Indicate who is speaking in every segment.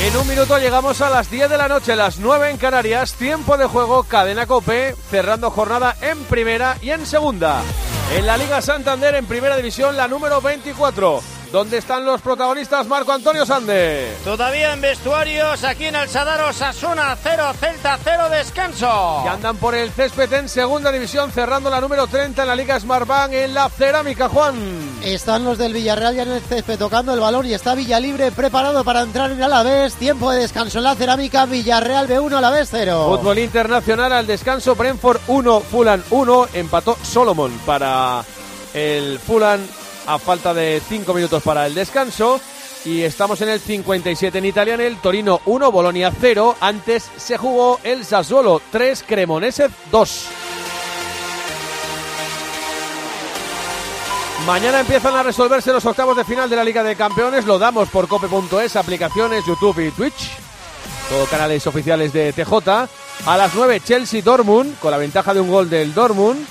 Speaker 1: En un minuto llegamos a las 10 de la noche, las 9 en Canarias, tiempo de juego, cadena cope, cerrando jornada en primera y en segunda. En la Liga Santander, en primera división, la número 24. ¿Dónde están los protagonistas Marco Antonio Sande?
Speaker 2: Todavía en vestuarios, aquí en el Sadar Osasuna 0, Celta 0, descanso.
Speaker 1: Y andan por el césped en segunda división, cerrando la número 30 en la Liga Smartbank en la cerámica, Juan.
Speaker 3: Están los del Villarreal ya en el césped tocando el balón y está Villalibre preparado para entrar en Alavés. Tiempo de descanso en la cerámica, Villarreal B1, Alavés 0.
Speaker 1: Fútbol internacional al descanso, Brentford 1, Fulham 1, empató Solomon para el Fulham a falta de 5 minutos para el descanso. Y estamos en el 57 en Italia, en el Torino 1, Bolonia 0. Antes se jugó el Sassuolo 3, Cremonese 2. Mañana empiezan a resolverse los octavos de final de la Liga de Campeones. Lo damos por cope.es, aplicaciones, YouTube y Twitch. Todo canales oficiales de TJ. A las 9 Chelsea Dortmund, con la ventaja de un gol del Dortmund.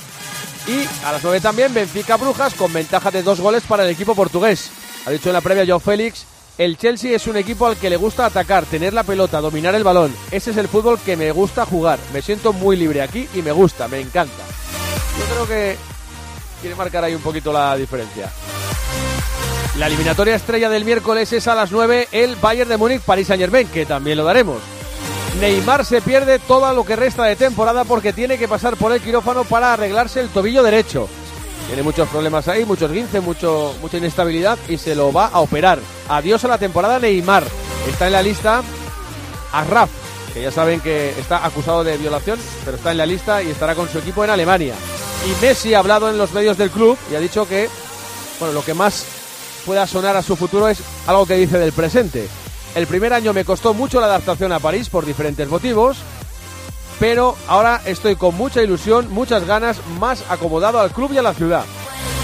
Speaker 1: Y a las 9 también Benfica Brujas, con ventaja de dos goles para el equipo portugués. Ha dicho en la previa Joe Félix, el Chelsea es un equipo al que le gusta atacar, tener la pelota, dominar el balón. Ese es el fútbol que me gusta jugar. Me siento muy libre aquí y me gusta, me encanta. Yo creo que quiere marcar ahí un poquito la diferencia. La eliminatoria estrella del miércoles es a las 9 el Bayern de Múnich París Saint Germain, que también lo daremos. Neymar se pierde todo lo que resta de temporada porque tiene que pasar por el quirófano para arreglarse el tobillo derecho. Tiene muchos problemas ahí, muchos guinces, mucho, mucha inestabilidad y se lo va a operar. Adiós a la temporada Neymar. Está en la lista Arraf, que ya saben que está acusado de violación, pero está en la lista y estará con su equipo en Alemania. Y Messi ha hablado en los medios del club y ha dicho que bueno, lo que más pueda sonar a su futuro es algo que dice del presente. El primer año me costó mucho la adaptación a París por diferentes motivos, pero ahora estoy con mucha ilusión, muchas ganas, más acomodado al club y a la ciudad.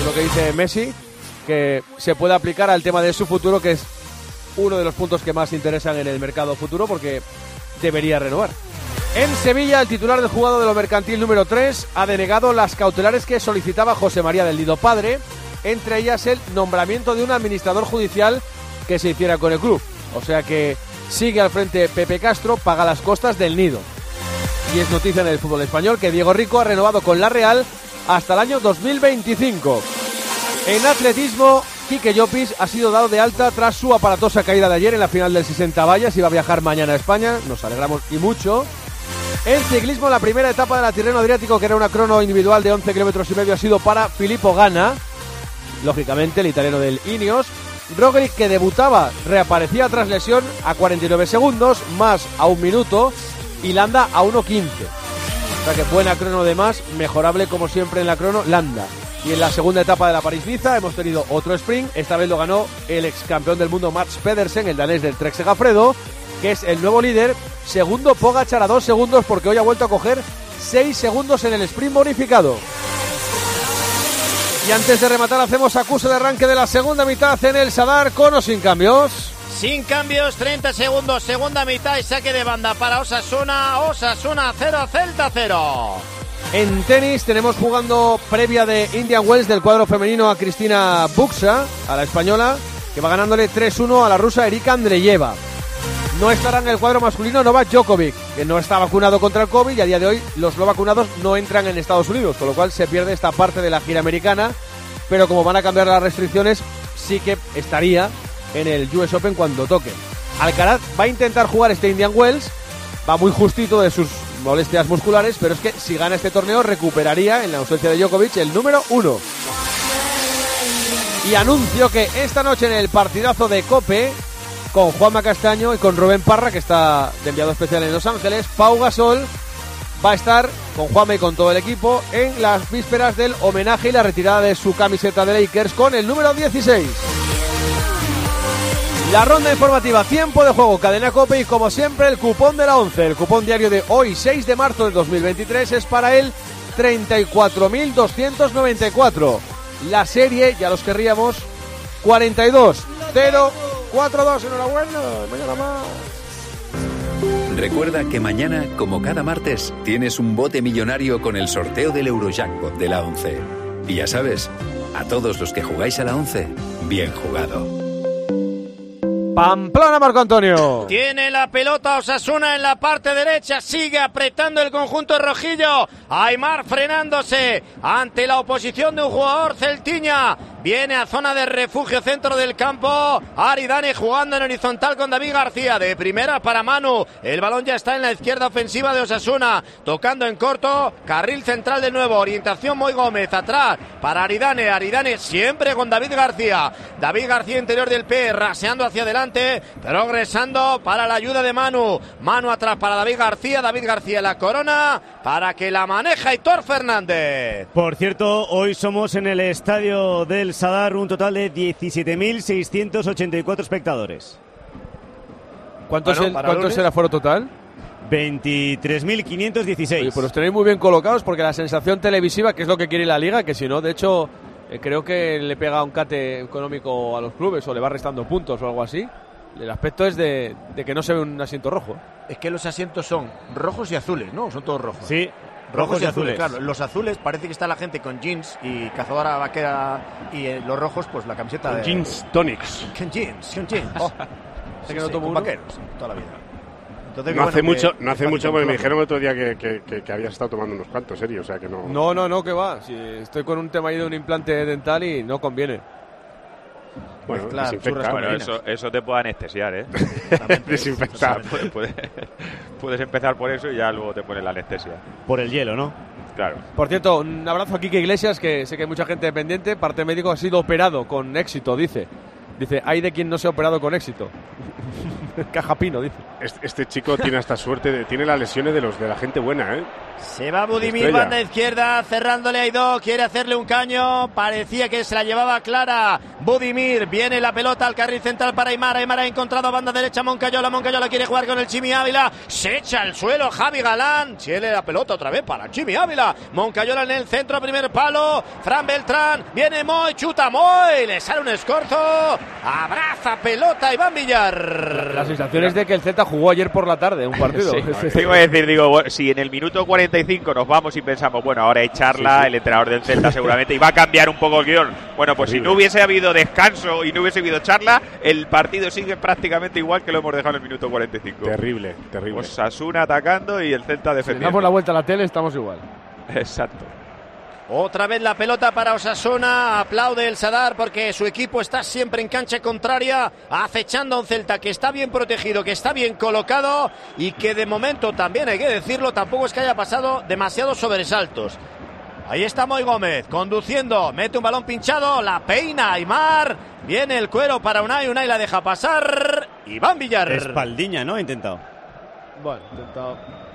Speaker 1: Lo que dice Messi, que se puede aplicar al tema de su futuro, que es uno de los puntos que más interesan en el mercado futuro, porque debería renovar. En Sevilla, el titular del jugado de lo mercantil número 3 ha denegado las cautelares que solicitaba José María del Nido Padre, entre ellas el nombramiento de un administrador judicial que se hiciera con el club. O sea que sigue al frente Pepe Castro, paga las costas del Nido. Y es noticia en el fútbol español que Diego Rico ha renovado con la Real hasta el año 2025. En atletismo, Quique Llopis ha sido dado de alta tras su aparatosa caída de ayer en la final del 60 vallas y va a viajar mañana a España. Nos alegramos y mucho. En ciclismo, la primera etapa de la Tirreno Adriático, que era una crono individual de 11 kilómetros y medio, ha sido para Filippo Gana, lógicamente el italiano del Ineos. Roglic, que debutaba, reaparecía tras lesión a 49 segundos, más a un minuto, y Landa a 1.15. O sea que buena crono de más, mejorable como siempre en la crono, Landa. Y en la segunda etapa de la París-Niza hemos tenido otro sprint, esta vez lo ganó el ex campeón del mundo Mats Pedersen, el danés del Trek Segafredo, que es el nuevo líder. Segundo Pogachar a dos segundos porque hoy ha vuelto a coger 6 segundos en el sprint bonificado. Y antes de rematar hacemos acuse de arranque de la segunda mitad en el Sadar con o sin cambios.
Speaker 2: Sin cambios, 30 segundos, segunda mitad y saque de banda para Osasuna. Osasuna 0, Celta 0.
Speaker 1: En tenis tenemos jugando previa de Indian Wells del cuadro femenino a Cristina Buxa, a la española, que va ganándole 3-1 a la rusa Erika Andreyeva. No estará en el cuadro masculino Novak Djokovic, que no está vacunado contra el COVID y a día de hoy los no vacunados no entran en Estados Unidos, con lo cual se pierde esta parte de la gira americana, pero como van a cambiar las restricciones, sí que estaría en el US Open cuando toque. Alcaraz va a intentar jugar este Indian Wells, va muy justito de sus molestias musculares, pero es que si gana este torneo recuperaría en la ausencia de Djokovic el número uno. Y anuncio que esta noche en el partidazo de Cope, con Juanma Castaño y con Rubén Parra, que está de enviado especial en Los Ángeles, Pau Gasol va a estar con Juanma y con todo el equipo en las vísperas del homenaje y la retirada de su camiseta de Lakers con el número 16. La ronda informativa, tiempo de juego, cadena cope y como siempre el cupón de la 11. El cupón diario de hoy, 6 de marzo de 2023, es para el 34.294. La serie, ya los querríamos, 42 0 4-2. Enhorabuena, mañana más.
Speaker 4: Recuerda que mañana, como cada martes, tienes un bote millonario con el sorteo del Eurojackpot de la 11. Y ya sabes, a todos los que jugáis a la 11, bien jugado.
Speaker 1: Pamplona, Marco Antonio.
Speaker 2: Tiene la pelota Osasuna en la parte derecha, sigue apretando el conjunto rojillo. Aymar frenándose ante la oposición de un jugador celtiña. Viene a zona de refugio centro del campo. Aridane jugando en horizontal con David García. De primera para Manu. El balón ya está en la izquierda ofensiva de Osasuna. Tocando en corto. Carril central de nuevo. Orientación Moy Gómez. Atrás para Aridane. Aridane siempre con David García. David García interior del P. Raseando hacia adelante. Progresando para la ayuda de Manu. Manu atrás para David García. David García la corona. Para que la maneja Hitor Fernández.
Speaker 5: Por cierto, hoy somos en el estadio del Sadar un total de 17.684 espectadores.
Speaker 1: ¿Cuánto,
Speaker 2: Bueno,
Speaker 1: es, el, cuánto
Speaker 2: lunes.
Speaker 1: es el aforo total?
Speaker 5: 23.516.
Speaker 1: Oye, pues los tenéis muy bien colocados porque la sensación televisiva, que es lo que quiere la liga, que si no, de hecho, eh, creo que le pega un cate económico a los clubes o le va restando puntos o algo así. El aspecto es de, de que no se ve un asiento rojo.
Speaker 2: Es que los asientos son rojos y azules, ¿no? Son todos rojos.
Speaker 5: Sí, rojos y azules.
Speaker 2: Claro, los azules parece que está la gente con jeans y cazadora vaquera y eh, los rojos, pues la camiseta de.
Speaker 6: Jeans Tonics.
Speaker 2: Con jeans, con jeans. Oh. Sí,
Speaker 1: que no
Speaker 2: sí,
Speaker 1: tomo
Speaker 2: con vaqueros, toda la vida. Entonces,
Speaker 6: No
Speaker 2: bueno,
Speaker 6: hace
Speaker 2: que-
Speaker 6: mucho, no hace mucho porque me dijeron el otro día que, que, que, que habías estado tomando unos cuantos, serio, o sea que no.
Speaker 1: No, no, no, que va. Si estoy con un tema ahí de un implante dental y no conviene.
Speaker 6: bueno,
Speaker 2: churras con
Speaker 7: Bueno, eso, eso te puede anestesiar, ¿eh?
Speaker 6: Desinfecta.
Speaker 7: Puedes, puedes- puedes empezar por eso y ya luego te pones la anestesia.
Speaker 5: Por el hielo, ¿no?
Speaker 7: Claro.
Speaker 1: Por cierto, un abrazo a Kike Iglesias, que sé que hay mucha gente pendiente. Parte médico ha sido operado con éxito, dice. Dice, hay de quien no se ha operado con éxito. Caja Pino, dice.
Speaker 6: Este, este chico tiene hasta suerte, de- tiene las lesiones de los de la gente buena, ¿eh?
Speaker 2: Se va Budimir,
Speaker 6: Estrella.
Speaker 2: banda izquierda, cerrándole a Aidó, quiere hacerle un caño, parecía que se la llevaba clara. Budimir, viene la pelota al carril central para Aymar, Aymar ha encontrado a banda derecha Moncayola, Moncayola quiere jugar con el Chimi Ávila, se echa al suelo Javi Galán, tiene la pelota otra vez para Chimi Ávila, Moncayola en el centro, primer palo, Fran Beltrán, viene Moy, chuta Moy, le sale un escorzo, abraza pelota Iván Villar.
Speaker 1: La sensación es de que el Z jugó ayer por la tarde un partido.
Speaker 7: Sí, iba a decir, digo, si en el minuto 45 nos vamos y pensamos, bueno, ahora hay charla,
Speaker 6: Sí, sí.
Speaker 7: el entrenador del Celta seguramente iba a cambiar un poco el guion. Bueno, pues si no hubiese habido descanso y no hubiese habido charla, el partido sigue prácticamente igual que lo hemos dejado en el minuto 45.
Speaker 6: Terrible, terrible.
Speaker 7: Osasuna atacando y el Celta
Speaker 1: Si
Speaker 7: defendiendo.
Speaker 1: damos la vuelta a la tele, estamos igual.
Speaker 7: Exacto.
Speaker 2: Otra vez la pelota para Osasuna. Aplaude el Sadar porque su equipo está siempre en cancha contraria, acechando a un Celta que está bien protegido, que está bien colocado y que de momento también hay que decirlo, tampoco es que haya pasado demasiados sobresaltos. Ahí está Moy Gómez conduciendo, mete un balón pinchado, la peina Aymar, viene el cuero para Unai, Unai la deja pasar. Iván Villar.
Speaker 5: Espaldiña, ¿no? Ha intentado.
Speaker 1: Bueno, intentado.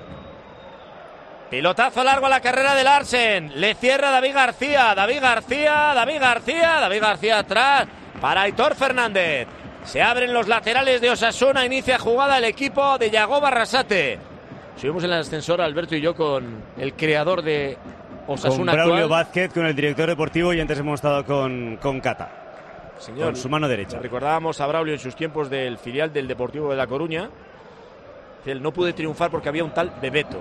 Speaker 2: Pilotazo largo a la carrera de Larsen. Le cierra David García. David García, David García, David García atrás para Aitor Fernández. Se abren los laterales de Osasuna. Inicia jugada el equipo de Yago Barrasate. Subimos en el ascensor Alberto y yo con el creador de
Speaker 5: Con
Speaker 2: Osasuna
Speaker 5: Braulio
Speaker 2: actual.
Speaker 5: Vázquez, con el director deportivo y antes hemos estado con, con Cata,
Speaker 2: Señor,
Speaker 5: con su mano derecha.
Speaker 2: Recordábamos a Braulio en sus tiempos del filial del Deportivo de La Coruña. Él no pude triunfar porque había un tal Bebeto.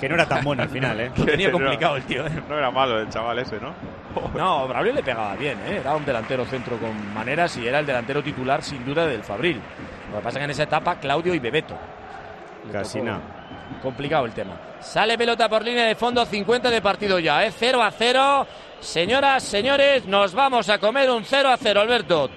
Speaker 5: Que no era tan bueno al final, ¿eh?
Speaker 2: Lo tenía
Speaker 7: No.
Speaker 2: complicado el tío. ¿eh?
Speaker 7: No era malo el chaval ese, ¿no?
Speaker 2: No, Braulio le pegaba bien, ¿eh? era un delantero centro con maneras y era el delantero titular sin duda del Fabril. Lo que pasa es que en esa etapa Claudio y Bebeto. Le
Speaker 5: Casi
Speaker 2: tocó.
Speaker 5: nada.
Speaker 2: Complicado el tema. Sale pelota por línea de fondo, 50 de partido ya, ¿eh? 0 a 0. Señoras, señores, nos vamos a comer un 0 a 0, Alberto.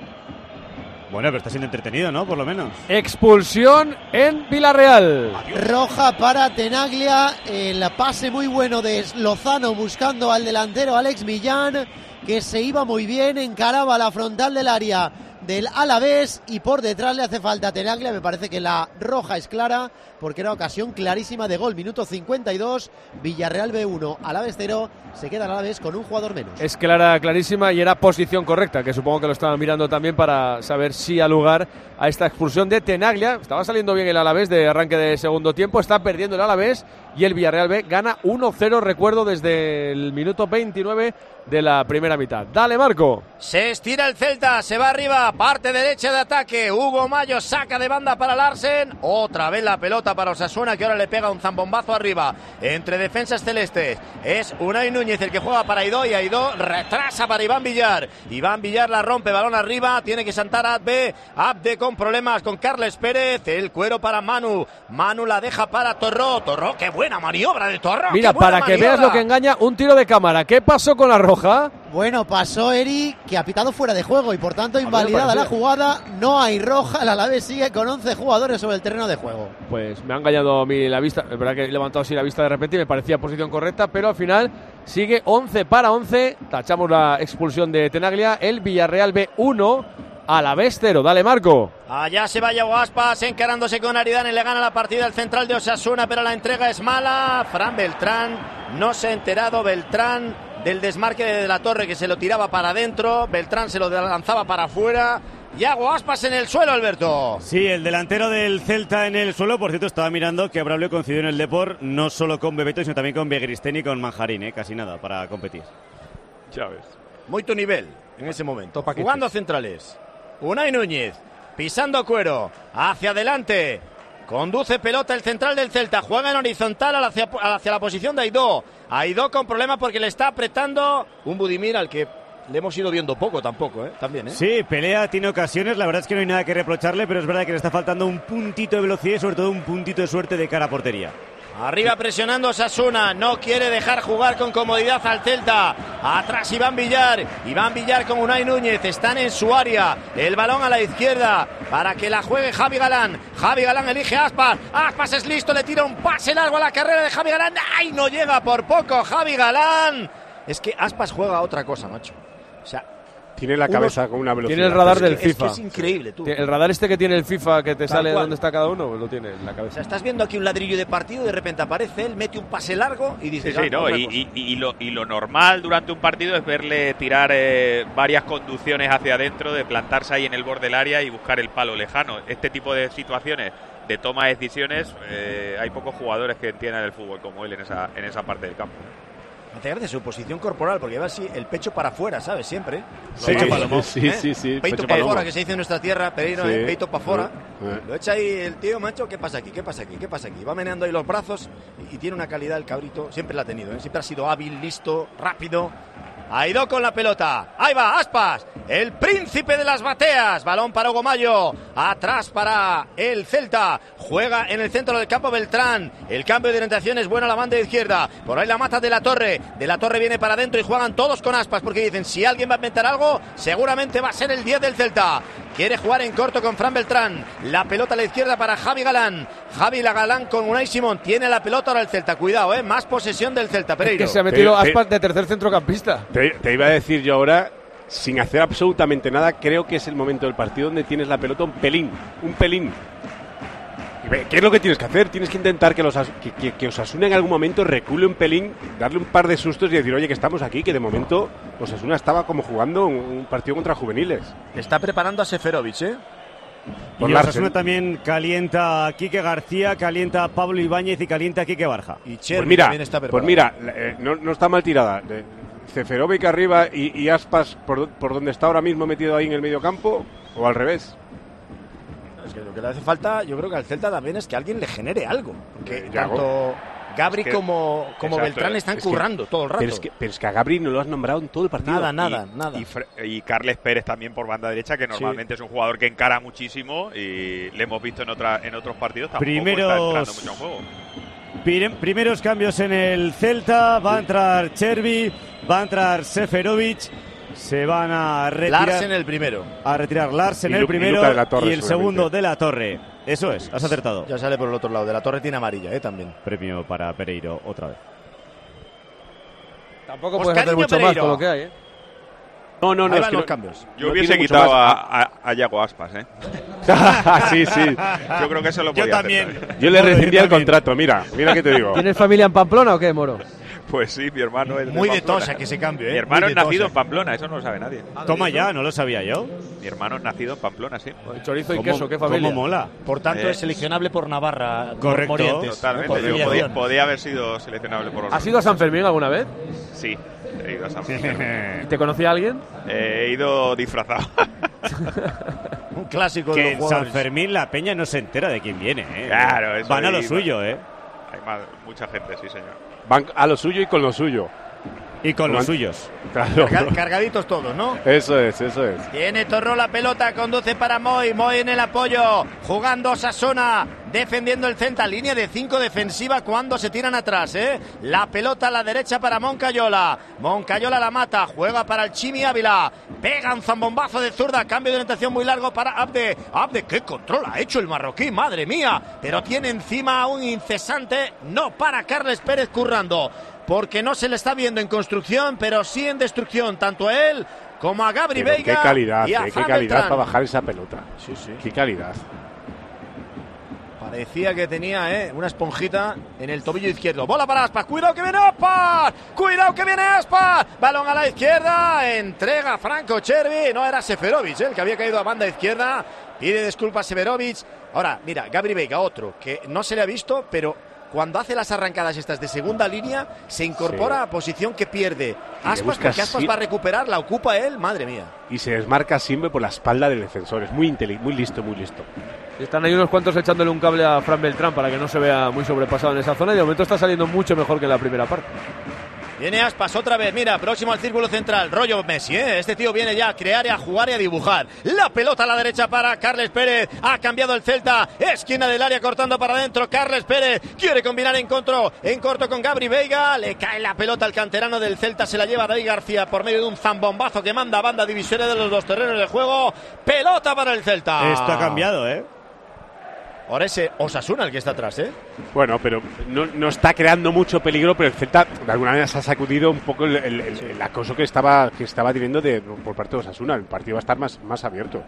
Speaker 5: Bueno, pero está siendo entretenido, ¿no? Por lo menos.
Speaker 1: Expulsión en Villarreal.
Speaker 3: Roja para Tenaglia. El pase muy bueno de Lozano buscando al delantero Alex Millán, que se iba muy bien, encaraba la frontal del área del Alavés y por detrás le hace falta a Tenaglia. Me parece que la roja es clara porque era ocasión clarísima de gol. Minuto 52, Villarreal B1, Alavés 0. Se queda el Alavés con un jugador menos.
Speaker 1: Es clara, clarísima y era posición correcta, que supongo que lo estaban mirando también para saber si ha lugar a esta expulsión de Tenaglia. Estaba saliendo bien el Alavés de arranque de segundo tiempo, está perdiendo el Alavés y el Villarreal B gana 1-0, recuerdo, desde el minuto 29 de la primera mitad. Dale, Marco.
Speaker 2: Se estira el Celta, se va arriba, parte derecha de ataque. Hugo Mayo saca de banda para Larsen. Otra vez la pelota para Osasuna, que ahora le pega un zambombazo arriba. Entre defensas celestes. Es Unai Núñez el que juega para Aidó y Aidó retrasa para Iván Villar. Iván Villar la rompe, balón arriba. Tiene que saltar Abde. Abde con problemas con Carles Pérez. El cuero para Manu. Manu la deja para Torró. Torró, qué buena maniobra de Torró.
Speaker 1: Mira, para que veas lo que engaña, un tiro de cámara. ¿Qué pasó con la roja?
Speaker 3: Bueno, pasó Eri, que ha pitado fuera de juego y por tanto invalidada la jugada. No hay roja, el Alavés sigue con 11 jugadores sobre el terreno de juego.
Speaker 1: Pues me ha engañado a mí la vista. Es verdad que he levantado así la vista de repente y me parecía posición correcta, pero al final sigue 11 para 11. Tachamos la expulsión de Tenaglia. El Villarreal B1 a la vez 0. Dale, Marco.
Speaker 2: Allá se va Yago Aspas encarándose con Aridane, le gana la partida el central de Osasuna, pero la entrega es mala. Fran Beltrán no se ha enterado Beltrán del desmarque de la torre que se lo tiraba para adentro. Beltrán se lo lanzaba para afuera. Yago Aspas en el suelo, Alberto.
Speaker 5: Sí, el delantero del Celta en el suelo, por cierto, estaba mirando que Braulio coincidió en el Deport no solo con Bebeto, sino también con Begristén y con Manjarín, ¿eh? casi nada para competir.
Speaker 6: Ya ves.
Speaker 2: Muy tu nivel en ese momento. Jugando centrales. Unai Núñez, pisando cuero, hacia adelante. Conduce pelota el central del Celta. Juega en horizontal hacia, la posición de Aidó. Aidó con problemas porque le está apretando un Budimir al que le hemos ido viendo poco tampoco, ¿eh? También, ¿eh?
Speaker 5: Sí, pelea, tiene ocasiones, la verdad es que no hay nada que reprocharle, pero es verdad que le está faltando un puntito de velocidad y sobre todo un puntito de suerte de cara a portería.
Speaker 2: Arriba presionando Sasuna, no quiere dejar jugar con comodidad al Celta. Atrás Iván Villar, Iván Villar con Unai Núñez, están en su área. El balón a la izquierda para que la juegue Javi Galán. Javi Galán elige Aspas, Aspas es listo, le tira un pase largo a la carrera de Javi Galán. ¡Ay, no llega por poco Javi Galán! Es que Aspas juega otra cosa, macho. O sea,
Speaker 6: Tiene la
Speaker 2: Unos-
Speaker 6: cabeza con una velocidad.
Speaker 1: Tiene el radar
Speaker 2: es
Speaker 1: del
Speaker 2: que- es que
Speaker 1: FIFA.
Speaker 2: es increíble, tú.
Speaker 1: El radar este que tiene el FIFA que te
Speaker 2: Tal
Speaker 1: sale
Speaker 2: cual.
Speaker 1: dónde está cada uno, pues lo tiene en la
Speaker 2: O
Speaker 1: cabeza.
Speaker 2: sea, estás viendo aquí un ladrillo de partido y de repente aparece él, mete un pase largo y
Speaker 7: Sí,
Speaker 2: dices...
Speaker 7: sí,
Speaker 2: "Ah,
Speaker 7: ¿no? Y,
Speaker 2: cosa".
Speaker 7: y- y lo, y lo normal durante un partido es verle tirar eh, varias conducciones hacia adentro, de plantarse ahí en el borde del área y buscar el palo lejano. Este tipo de situaciones de toma de decisiones, eh, hay pocos jugadores que entiendan el fútbol como él en esa, en esa parte del campo.
Speaker 2: Hace gracia su posición corporal, porque lleva así el pecho para afuera, ¿sabes? Siempre.
Speaker 6: Sí,
Speaker 2: palomo,
Speaker 6: sí,
Speaker 2: ¿eh?
Speaker 6: sí, sí,
Speaker 2: Peito para afuera, que se dice en nuestra tierra, Pereiro,
Speaker 6: Sí.
Speaker 2: ¿eh? peito para afuera.
Speaker 6: Eh.
Speaker 2: Lo echa ahí el tío, macho, ¿qué pasa aquí? ¿Qué pasa aquí? ¿Qué pasa aquí? Va meneando ahí los brazos y, y tiene una calidad el cabrito, siempre la ha tenido, ¿eh? Siempre ha sido hábil, listo, rápido. Ha ido con la pelota. Ahí va, Aspas. El príncipe de las bateas. Balón para Hugo Mayo. Atrás para el Celta. Juega en el centro del campo Beltrán. El cambio de orientación es bueno a la banda izquierda. Por ahí la mata de la Torre. De la Torre viene para adentro y juegan todos con Aspas porque dicen si alguien va a inventar algo, seguramente va a ser el 10 del Celta. Quiere jugar en corto con Fran Beltrán. La pelota a la izquierda para Javi Galán. Javi la Galán con Unai Simón. Tiene la pelota ahora el Celta. Cuidado, ¿eh? Más posesión del Celta,
Speaker 1: Es
Speaker 2: Pereiro.
Speaker 1: que se ha metido
Speaker 6: Te- te-
Speaker 1: Aspas de tercer centrocampista.
Speaker 6: Te, te iba a decir yo ahora, sin hacer absolutamente nada, creo que es el momento del partido donde tienes la pelota un pelín, un pelín. ¿Qué es lo que tienes que hacer? Tienes que intentar que, los, As- que, que, que Osasuna en algún momento recule un pelín, darle un par de sustos y decir, oye, que estamos aquí, que de momento Osasuna estaba como jugando un, un partido contra juveniles.
Speaker 2: Está preparando a Seferovic, ¿eh?
Speaker 6: Por
Speaker 5: y. Osasuna también calienta a Quique García, calienta a Pablo Ibáñez y calienta a Quique Barja.
Speaker 2: Y Chervi
Speaker 6: Pues mira,
Speaker 2: también está
Speaker 6: pues
Speaker 2: preparado.
Speaker 6: mira eh, no, no está mal tirada. Ceferovic arriba y, y Aspas por, por donde está ahora mismo metido ahí en el medio campo, o al revés.
Speaker 2: Es que lo que le hace falta, yo creo que al Celta también es que alguien le genere algo. Que
Speaker 6: Eh, Yago.
Speaker 2: tanto Gabri
Speaker 7: Es que-
Speaker 2: como, como
Speaker 7: exacto,
Speaker 2: Beltrán están
Speaker 6: es que-
Speaker 2: currando todo el rato.
Speaker 6: Pero es, que, pero es que a Gabri no lo has nombrado en todo el partido.
Speaker 2: Nada, nada,
Speaker 7: y,
Speaker 2: nada.
Speaker 7: Y, y Carles Pérez también por banda derecha, que normalmente es un jugador que encara muchísimo y le hemos visto en otra en otros partidos. Tampoco
Speaker 5: Primeros-
Speaker 7: está entrando mucho en juego.
Speaker 5: Prim- Primeros cambios en el Celta, va a entrar Chervi, va a entrar Seferovic, se van a retirar,
Speaker 2: Larsen el primero.
Speaker 5: a retirar Larsen
Speaker 6: Y
Speaker 5: el
Speaker 6: y
Speaker 5: primero
Speaker 6: Luca de la Torre,
Speaker 5: y el segundo de la Torre. Eso es, has acertado.
Speaker 2: Ya sale por el otro lado. De la torre tiene amarilla, ¿eh? También.
Speaker 5: Premio para Pereiro otra vez.
Speaker 1: Tampoco
Speaker 2: Oscarinho
Speaker 1: puedes hacer mucho
Speaker 2: Pereiro.
Speaker 1: más con lo que hay, ¿eh?
Speaker 6: No, no, no. Es que
Speaker 2: los cambios.
Speaker 7: Yo
Speaker 6: no
Speaker 7: hubiese quitado a, a, a Yago Aspas, ¿eh?
Speaker 6: sí, sí.
Speaker 7: Yo creo que eso lo
Speaker 5: Yo
Speaker 7: podía
Speaker 5: también.
Speaker 7: hacer.
Speaker 6: Yo le
Speaker 5: yo
Speaker 6: rescindía el
Speaker 5: también.
Speaker 6: contrato, mira, mira que te digo.
Speaker 1: ¿Tienes familia en Pamplona o qué, Moro?
Speaker 7: Pues sí, mi hermano es
Speaker 2: Muy de
Speaker 7: Pamplona.
Speaker 2: tosa que ese cambio, ¿eh?
Speaker 7: Mi hermano
Speaker 2: Muy
Speaker 7: es
Speaker 2: de
Speaker 7: nacido en Pamplona, eso no lo sabe nadie.
Speaker 5: Toma ya, no lo sabía yo.
Speaker 7: Mi hermano es nacido en Pamplona, sí.
Speaker 1: Chorizo y
Speaker 5: ¿Cómo-
Speaker 1: queso, qué familia.
Speaker 5: ¿Cómo mola?
Speaker 2: Por tanto,
Speaker 7: Eh.
Speaker 2: es seleccionable por Navarra.
Speaker 5: Correcto.
Speaker 2: Morientes,
Speaker 7: Totalmente.
Speaker 2: ¿no? Por
Speaker 7: Yo podía, haber sido seleccionable por
Speaker 1: ¿Has ido a San Fermín alguna vez?
Speaker 7: Sí, he ido a San Fermín.
Speaker 1: ¿Y te conocía alguien?
Speaker 7: Eh, he ido disfrazado.
Speaker 2: Un clásico
Speaker 5: Que
Speaker 2: de
Speaker 5: en San. Fermín la peña no se entera de quién viene, ¿eh?
Speaker 7: Claro, eso
Speaker 5: Van a lo suyo, ¿eh?
Speaker 7: Hay más- mucha gente, sí, señor.
Speaker 6: Van a lo suyo y con lo suyo.
Speaker 5: Y con los suyos.
Speaker 6: Claro.
Speaker 2: Cargaditos todos, ¿no?
Speaker 6: Eso es, eso es.
Speaker 2: Tiene Torró la pelota, conduce para Moy, Moy en el apoyo, jugando Sasona, defendiendo el Celta, línea de 5 defensiva cuando se tiran atrás, ¿eh? La pelota a la derecha para Moncayola, Moncayola la mata, juega para el Chimi Ávila, pega un zambombazo de zurda, cambio de orientación muy largo para Abde, Abde, qué control ha hecho el marroquí, madre mía, pero tiene encima un incesante, no para Carles Pérez currando. Porque no se le está viendo en construcción, pero sí en destrucción, tanto a él como a Gabri
Speaker 6: Pero
Speaker 2: Veiga.
Speaker 6: qué calidad,
Speaker 2: y a
Speaker 6: eh, qué calidad para bajar esa pelota.
Speaker 2: Sí, sí.
Speaker 6: Qué calidad.
Speaker 2: Parecía que tenía eh, una esponjita en el tobillo izquierdo. Bola para Aspas. Cuidado que viene Aspas. Cuidado que viene Aspas. Balón a la izquierda. Entrega Franco Chervi. No era Seferovic eh, el que había caído a banda izquierda. Pide disculpas Seferovic. Ahora, mira, Gabri Veiga, otro que no se le ha visto, pero cuando hace las arrancadas estas de segunda línea, se incorpora
Speaker 6: Sí.
Speaker 2: a posición que pierde. Aspas, porque Aspas va a recuperar, la ocupa él. Madre mía.
Speaker 6: Y se desmarca siempre por la espalda del defensor. Es muy inteli- muy listo, muy listo.
Speaker 1: Están ahí unos cuantos echándole un cable a Fran Beltrán para que no se vea muy sobrepasado en esa zona y de momento está saliendo mucho mejor que en la primera parte.
Speaker 2: Viene Aspas otra vez, mira, próximo al círculo central, rollo Messi, ¿eh? Este tío viene ya a crear y a jugar y a dibujar. La pelota a la derecha para Carles Pérez, ha cambiado el Celta, esquina del área cortando para adentro, Carles Pérez quiere combinar en corto, en corto con Gabri Veiga, le cae la pelota al canterano del Celta, se la lleva David García por medio de un zambombazo que manda a banda divisoria de los dos terrenos de juego, pelota para el Celta.
Speaker 5: Esto ha cambiado, ¿eh?
Speaker 2: Ahora ese Osasuna el que está atrás, ¿eh?
Speaker 6: Bueno, pero no, no está creando mucho peligro, pero el Celta de alguna manera se ha sacudido un poco el, el- el- el acoso que estaba que estaba teniendo de, por parte de Osasuna. El partido va a estar más, más abierto.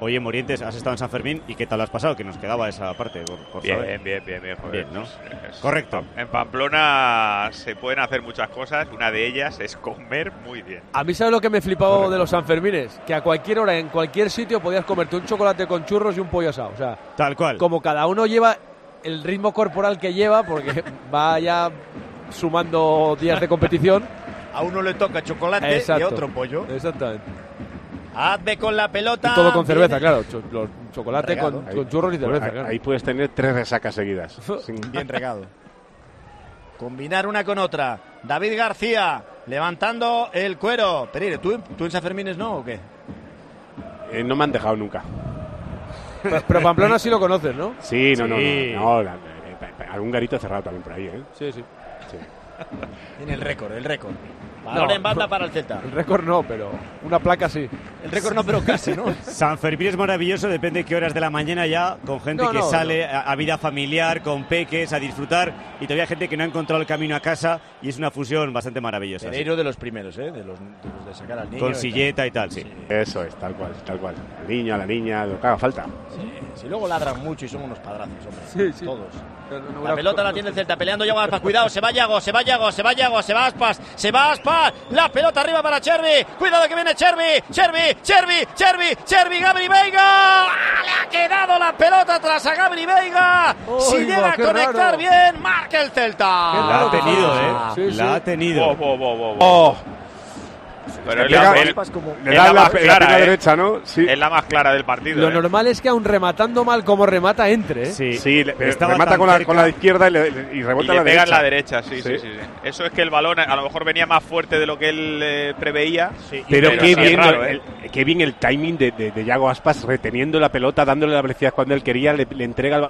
Speaker 5: Oye, Morientes, has estado en San Fermín y ¿qué tal lo has pasado? Que nos quedaba esa parte, por, por
Speaker 7: Bien,
Speaker 5: saber.
Speaker 7: bien, bien, bien, joder.
Speaker 5: Bien, ¿no?
Speaker 7: Es-
Speaker 5: Correcto.
Speaker 7: En Pamplona se pueden hacer muchas cosas. Una de ellas es comer muy bien.
Speaker 1: A mí, ¿sabes lo que me flipaba de los Sanfermines? Que a cualquier hora, en cualquier sitio, podías comerte un chocolate con churros y un pollo asado. O sea,
Speaker 5: Tal cual.
Speaker 1: como cada uno lleva el ritmo corporal que lleva, porque va ya sumando días de competición.
Speaker 2: A uno le toca chocolate y a otro pollo.
Speaker 1: Exactamente.
Speaker 2: Hazme con la pelota.
Speaker 1: Y todo con cerveza,
Speaker 2: Viene-
Speaker 1: claro. cho- los- chocolate
Speaker 2: Regado.
Speaker 1: con, con churros y cerveza,
Speaker 6: ahí,
Speaker 1: claro.
Speaker 6: ahí puedes tener tres resacas seguidas. Sin-
Speaker 2: Bien regado. Combinar una con otra. David García levantando el cuero. Pereire, ¿tú, ¿tú en San Fermines no o qué?
Speaker 6: eh, no me han dejado nunca.
Speaker 1: Pero, pero Pamplona sí lo conoces, ¿no?
Speaker 6: Sí, no, no,
Speaker 5: Sí.
Speaker 6: no. no, la- eh, eh, algún garito cerrado también por ahí, ¿eh?
Speaker 1: Sí, sí.
Speaker 2: Tiene el récord, el récord. Balón
Speaker 1: No.
Speaker 2: en banda para el Celta.
Speaker 1: El récord no, pero una placa sí.
Speaker 2: El récord no, pero casi, ¿no?
Speaker 5: San Fermín es maravilloso, depende de qué horas de la mañana ya, con gente
Speaker 1: No,
Speaker 5: que
Speaker 1: no,
Speaker 5: sale A, a vida familiar, con peques, a disfrutar, y todavía gente que no ha encontrado el camino a casa, y es una fusión bastante maravillosa. sí.
Speaker 2: Pereiro de los primeros, ¿eh? De los de, los de sacar al niño.
Speaker 5: Con
Speaker 2: y tal.
Speaker 5: silleta y tal, sí.
Speaker 6: Eso es, tal cual, tal cual. Al niño, a la niña, lo que haga falta.
Speaker 2: Si luego ladran mucho y son unos padrazos, hombre.
Speaker 1: Sí, sí.
Speaker 2: Todos. La pelota la tiene el Celta, peleando Yago Aspas. Cuidado, se va Yago, se va Yago, se va Yago, se va Aspas, se va Aspas. La pelota arriba para Chervi. Cuidado que viene Chervi, Chervi, Chervi, Chervi, Chervi, Gabri Veiga. ¡Ah! Le ha quedado la pelota atrás a Gabri Veiga. si llega a conectar
Speaker 1: raro.
Speaker 2: bien, marca el Celta.
Speaker 5: La ha tenido. ¿eh?
Speaker 1: Sí, sí.
Speaker 5: La ha tenido.
Speaker 7: Bo.
Speaker 6: ¡Oh!
Speaker 7: Pero es
Speaker 6: Le
Speaker 7: la, el-
Speaker 2: como-
Speaker 6: Le da
Speaker 7: la
Speaker 6: la,
Speaker 7: más
Speaker 6: la
Speaker 7: clara,
Speaker 6: pierna
Speaker 7: ¿eh?
Speaker 6: derecha, ¿no? Sí.
Speaker 7: es la más clara del partido.
Speaker 1: Lo
Speaker 7: ¿eh?
Speaker 1: normal es que aun rematando mal como remata entre, ¿eh?
Speaker 5: Sí,
Speaker 6: Sí, le-
Speaker 5: Estaba
Speaker 6: remata con la, con la izquierda y, le- y
Speaker 7: Y
Speaker 6: rebota
Speaker 7: le
Speaker 6: a la
Speaker 7: pega
Speaker 6: derecha.
Speaker 7: en la derecha, sí, sí,
Speaker 6: Sí.
Speaker 7: sí, sí. Eso es que el balón a lo mejor venía más fuerte de lo que él eh, preveía.
Speaker 2: Sí,
Speaker 6: Pero,
Speaker 7: Pero
Speaker 6: qué, bien,
Speaker 7: raro,
Speaker 6: el, qué bien el timing de, de, de Yago Aspas reteniendo la pelota, dándole la velocidad cuando él quería, le, le entrega el...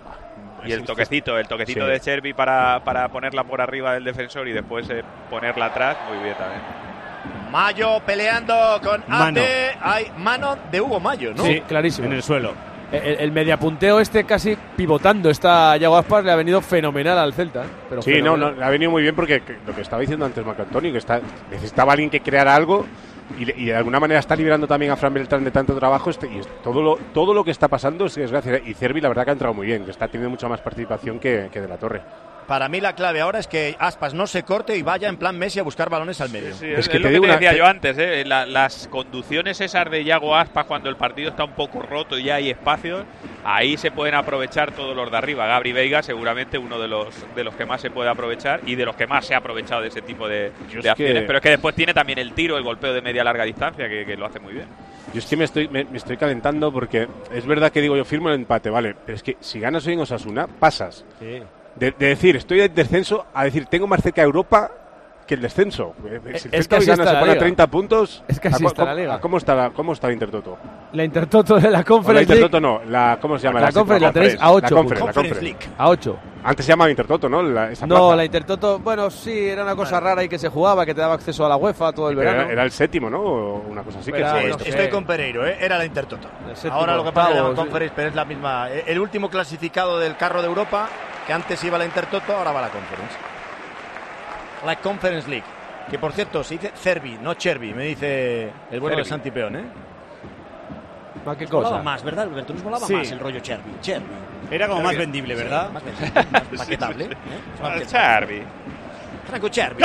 Speaker 7: Y el toquecito, el toquecito
Speaker 6: Sí.
Speaker 7: de Chervi para, para ponerla por arriba del defensor y después eh, ponerla atrás, muy bien también.
Speaker 2: Mayo peleando con
Speaker 5: Mano.
Speaker 2: Hay mano de Hugo Mayo, ¿no?
Speaker 1: Sí, clarísimo.
Speaker 5: En el suelo.
Speaker 1: El, el mediapunteo este casi pivotando está Yago Aspas le ha venido fenomenal al Celta. ¿eh? Pero
Speaker 6: Sí, no,
Speaker 1: fenomenal.
Speaker 6: no, le ha venido muy bien porque que- lo que estaba diciendo antes Marco Antonio, que está, necesitaba alguien que creara algo y, de alguna manera está liberando también a Fran Beltrán de tanto trabajo este- y todo, lo, todo lo que está pasando es, es gracias. Y Cervi la verdad que ha entrado muy bien, que está teniendo mucha más participación que, que de la Torre.
Speaker 2: Para mí la clave ahora es que Aspas no se corte y vaya en plan Messi a buscar balones al medio.
Speaker 7: Sí,
Speaker 6: Es
Speaker 7: es,
Speaker 6: que
Speaker 7: es
Speaker 6: te
Speaker 7: lo que
Speaker 6: digo
Speaker 7: te
Speaker 6: una-
Speaker 7: decía
Speaker 6: te-
Speaker 7: yo antes, ¿eh? La- las conducciones esas de Yago Aspas cuando el partido está un poco roto y ya hay espacios, ahí se pueden aprovechar todos los de arriba. Gabri Veiga seguramente uno de los de los que más se puede aprovechar y de los que más se ha aprovechado de ese tipo de, de acciones.
Speaker 6: que-
Speaker 7: Pero es que después tiene también el tiro, el golpeo de media larga distancia que, que lo hace muy bien.
Speaker 6: Yo es que me estoy, me, me estoy calentando porque es verdad que digo yo firmo el empate, vale, pero es que si ganas hoy en Osasuna, pasas. De, de decir estoy en descenso a decir tengo más cerca a Europa que el descenso. Eh, Si el
Speaker 1: es que así
Speaker 6: gana
Speaker 1: está
Speaker 6: se
Speaker 1: la
Speaker 6: pone a
Speaker 1: liga.
Speaker 6: 30 puntos.
Speaker 1: Es que
Speaker 6: ¿a
Speaker 1: así está la
Speaker 6: cómo-
Speaker 1: liga.
Speaker 6: ¿Cómo está, la, cómo está la Intertoto?
Speaker 1: La Intertoto de la
Speaker 6: la
Speaker 1: Conference League
Speaker 6: Intertoto no, la, ¿cómo se llama?
Speaker 1: La Conference la tenéis a ocho
Speaker 6: La Conference, la.
Speaker 2: Conference
Speaker 6: Conference.
Speaker 2: League.
Speaker 1: a 8.
Speaker 6: Antes se llamaba Intertoto, ¿no? La, esa
Speaker 1: No,
Speaker 6: plaza.
Speaker 1: la Intertoto, bueno, sí, era una cosa rara y que se jugaba, que te daba acceso a la UEFA todo el verano.
Speaker 6: era, era el séptimo, ¿no? O una cosa así que
Speaker 1: Era- no sé.
Speaker 2: estoy con Pereiro, ¿eh? era la Intertoto.
Speaker 1: El
Speaker 2: Ahora lo que pasa es que
Speaker 1: octavo,
Speaker 2: llaman
Speaker 1: sí.
Speaker 2: Conference, pero es la misma. Eh, El último clasificado del carro de Europa, que antes iba a la Intertoto, ahora va a la Conference. La Conference League. Que por cierto, se dice Cervi, no Chervi, me dice el bueno de
Speaker 7: Cervi.
Speaker 2: Santi Peón, ¿eh?
Speaker 1: ¿Más qué
Speaker 2: Nos molaba
Speaker 1: cosa?
Speaker 2: más, ¿verdad, Alberto? Nos molaba
Speaker 5: Sí.
Speaker 2: más el rollo Chervi. Chervi.
Speaker 5: Era como más vendible, ¿verdad?
Speaker 2: Más, vendible, más maquetable. ¿eh? Más maquetable.
Speaker 7: Charvi.
Speaker 2: Franco Chervi.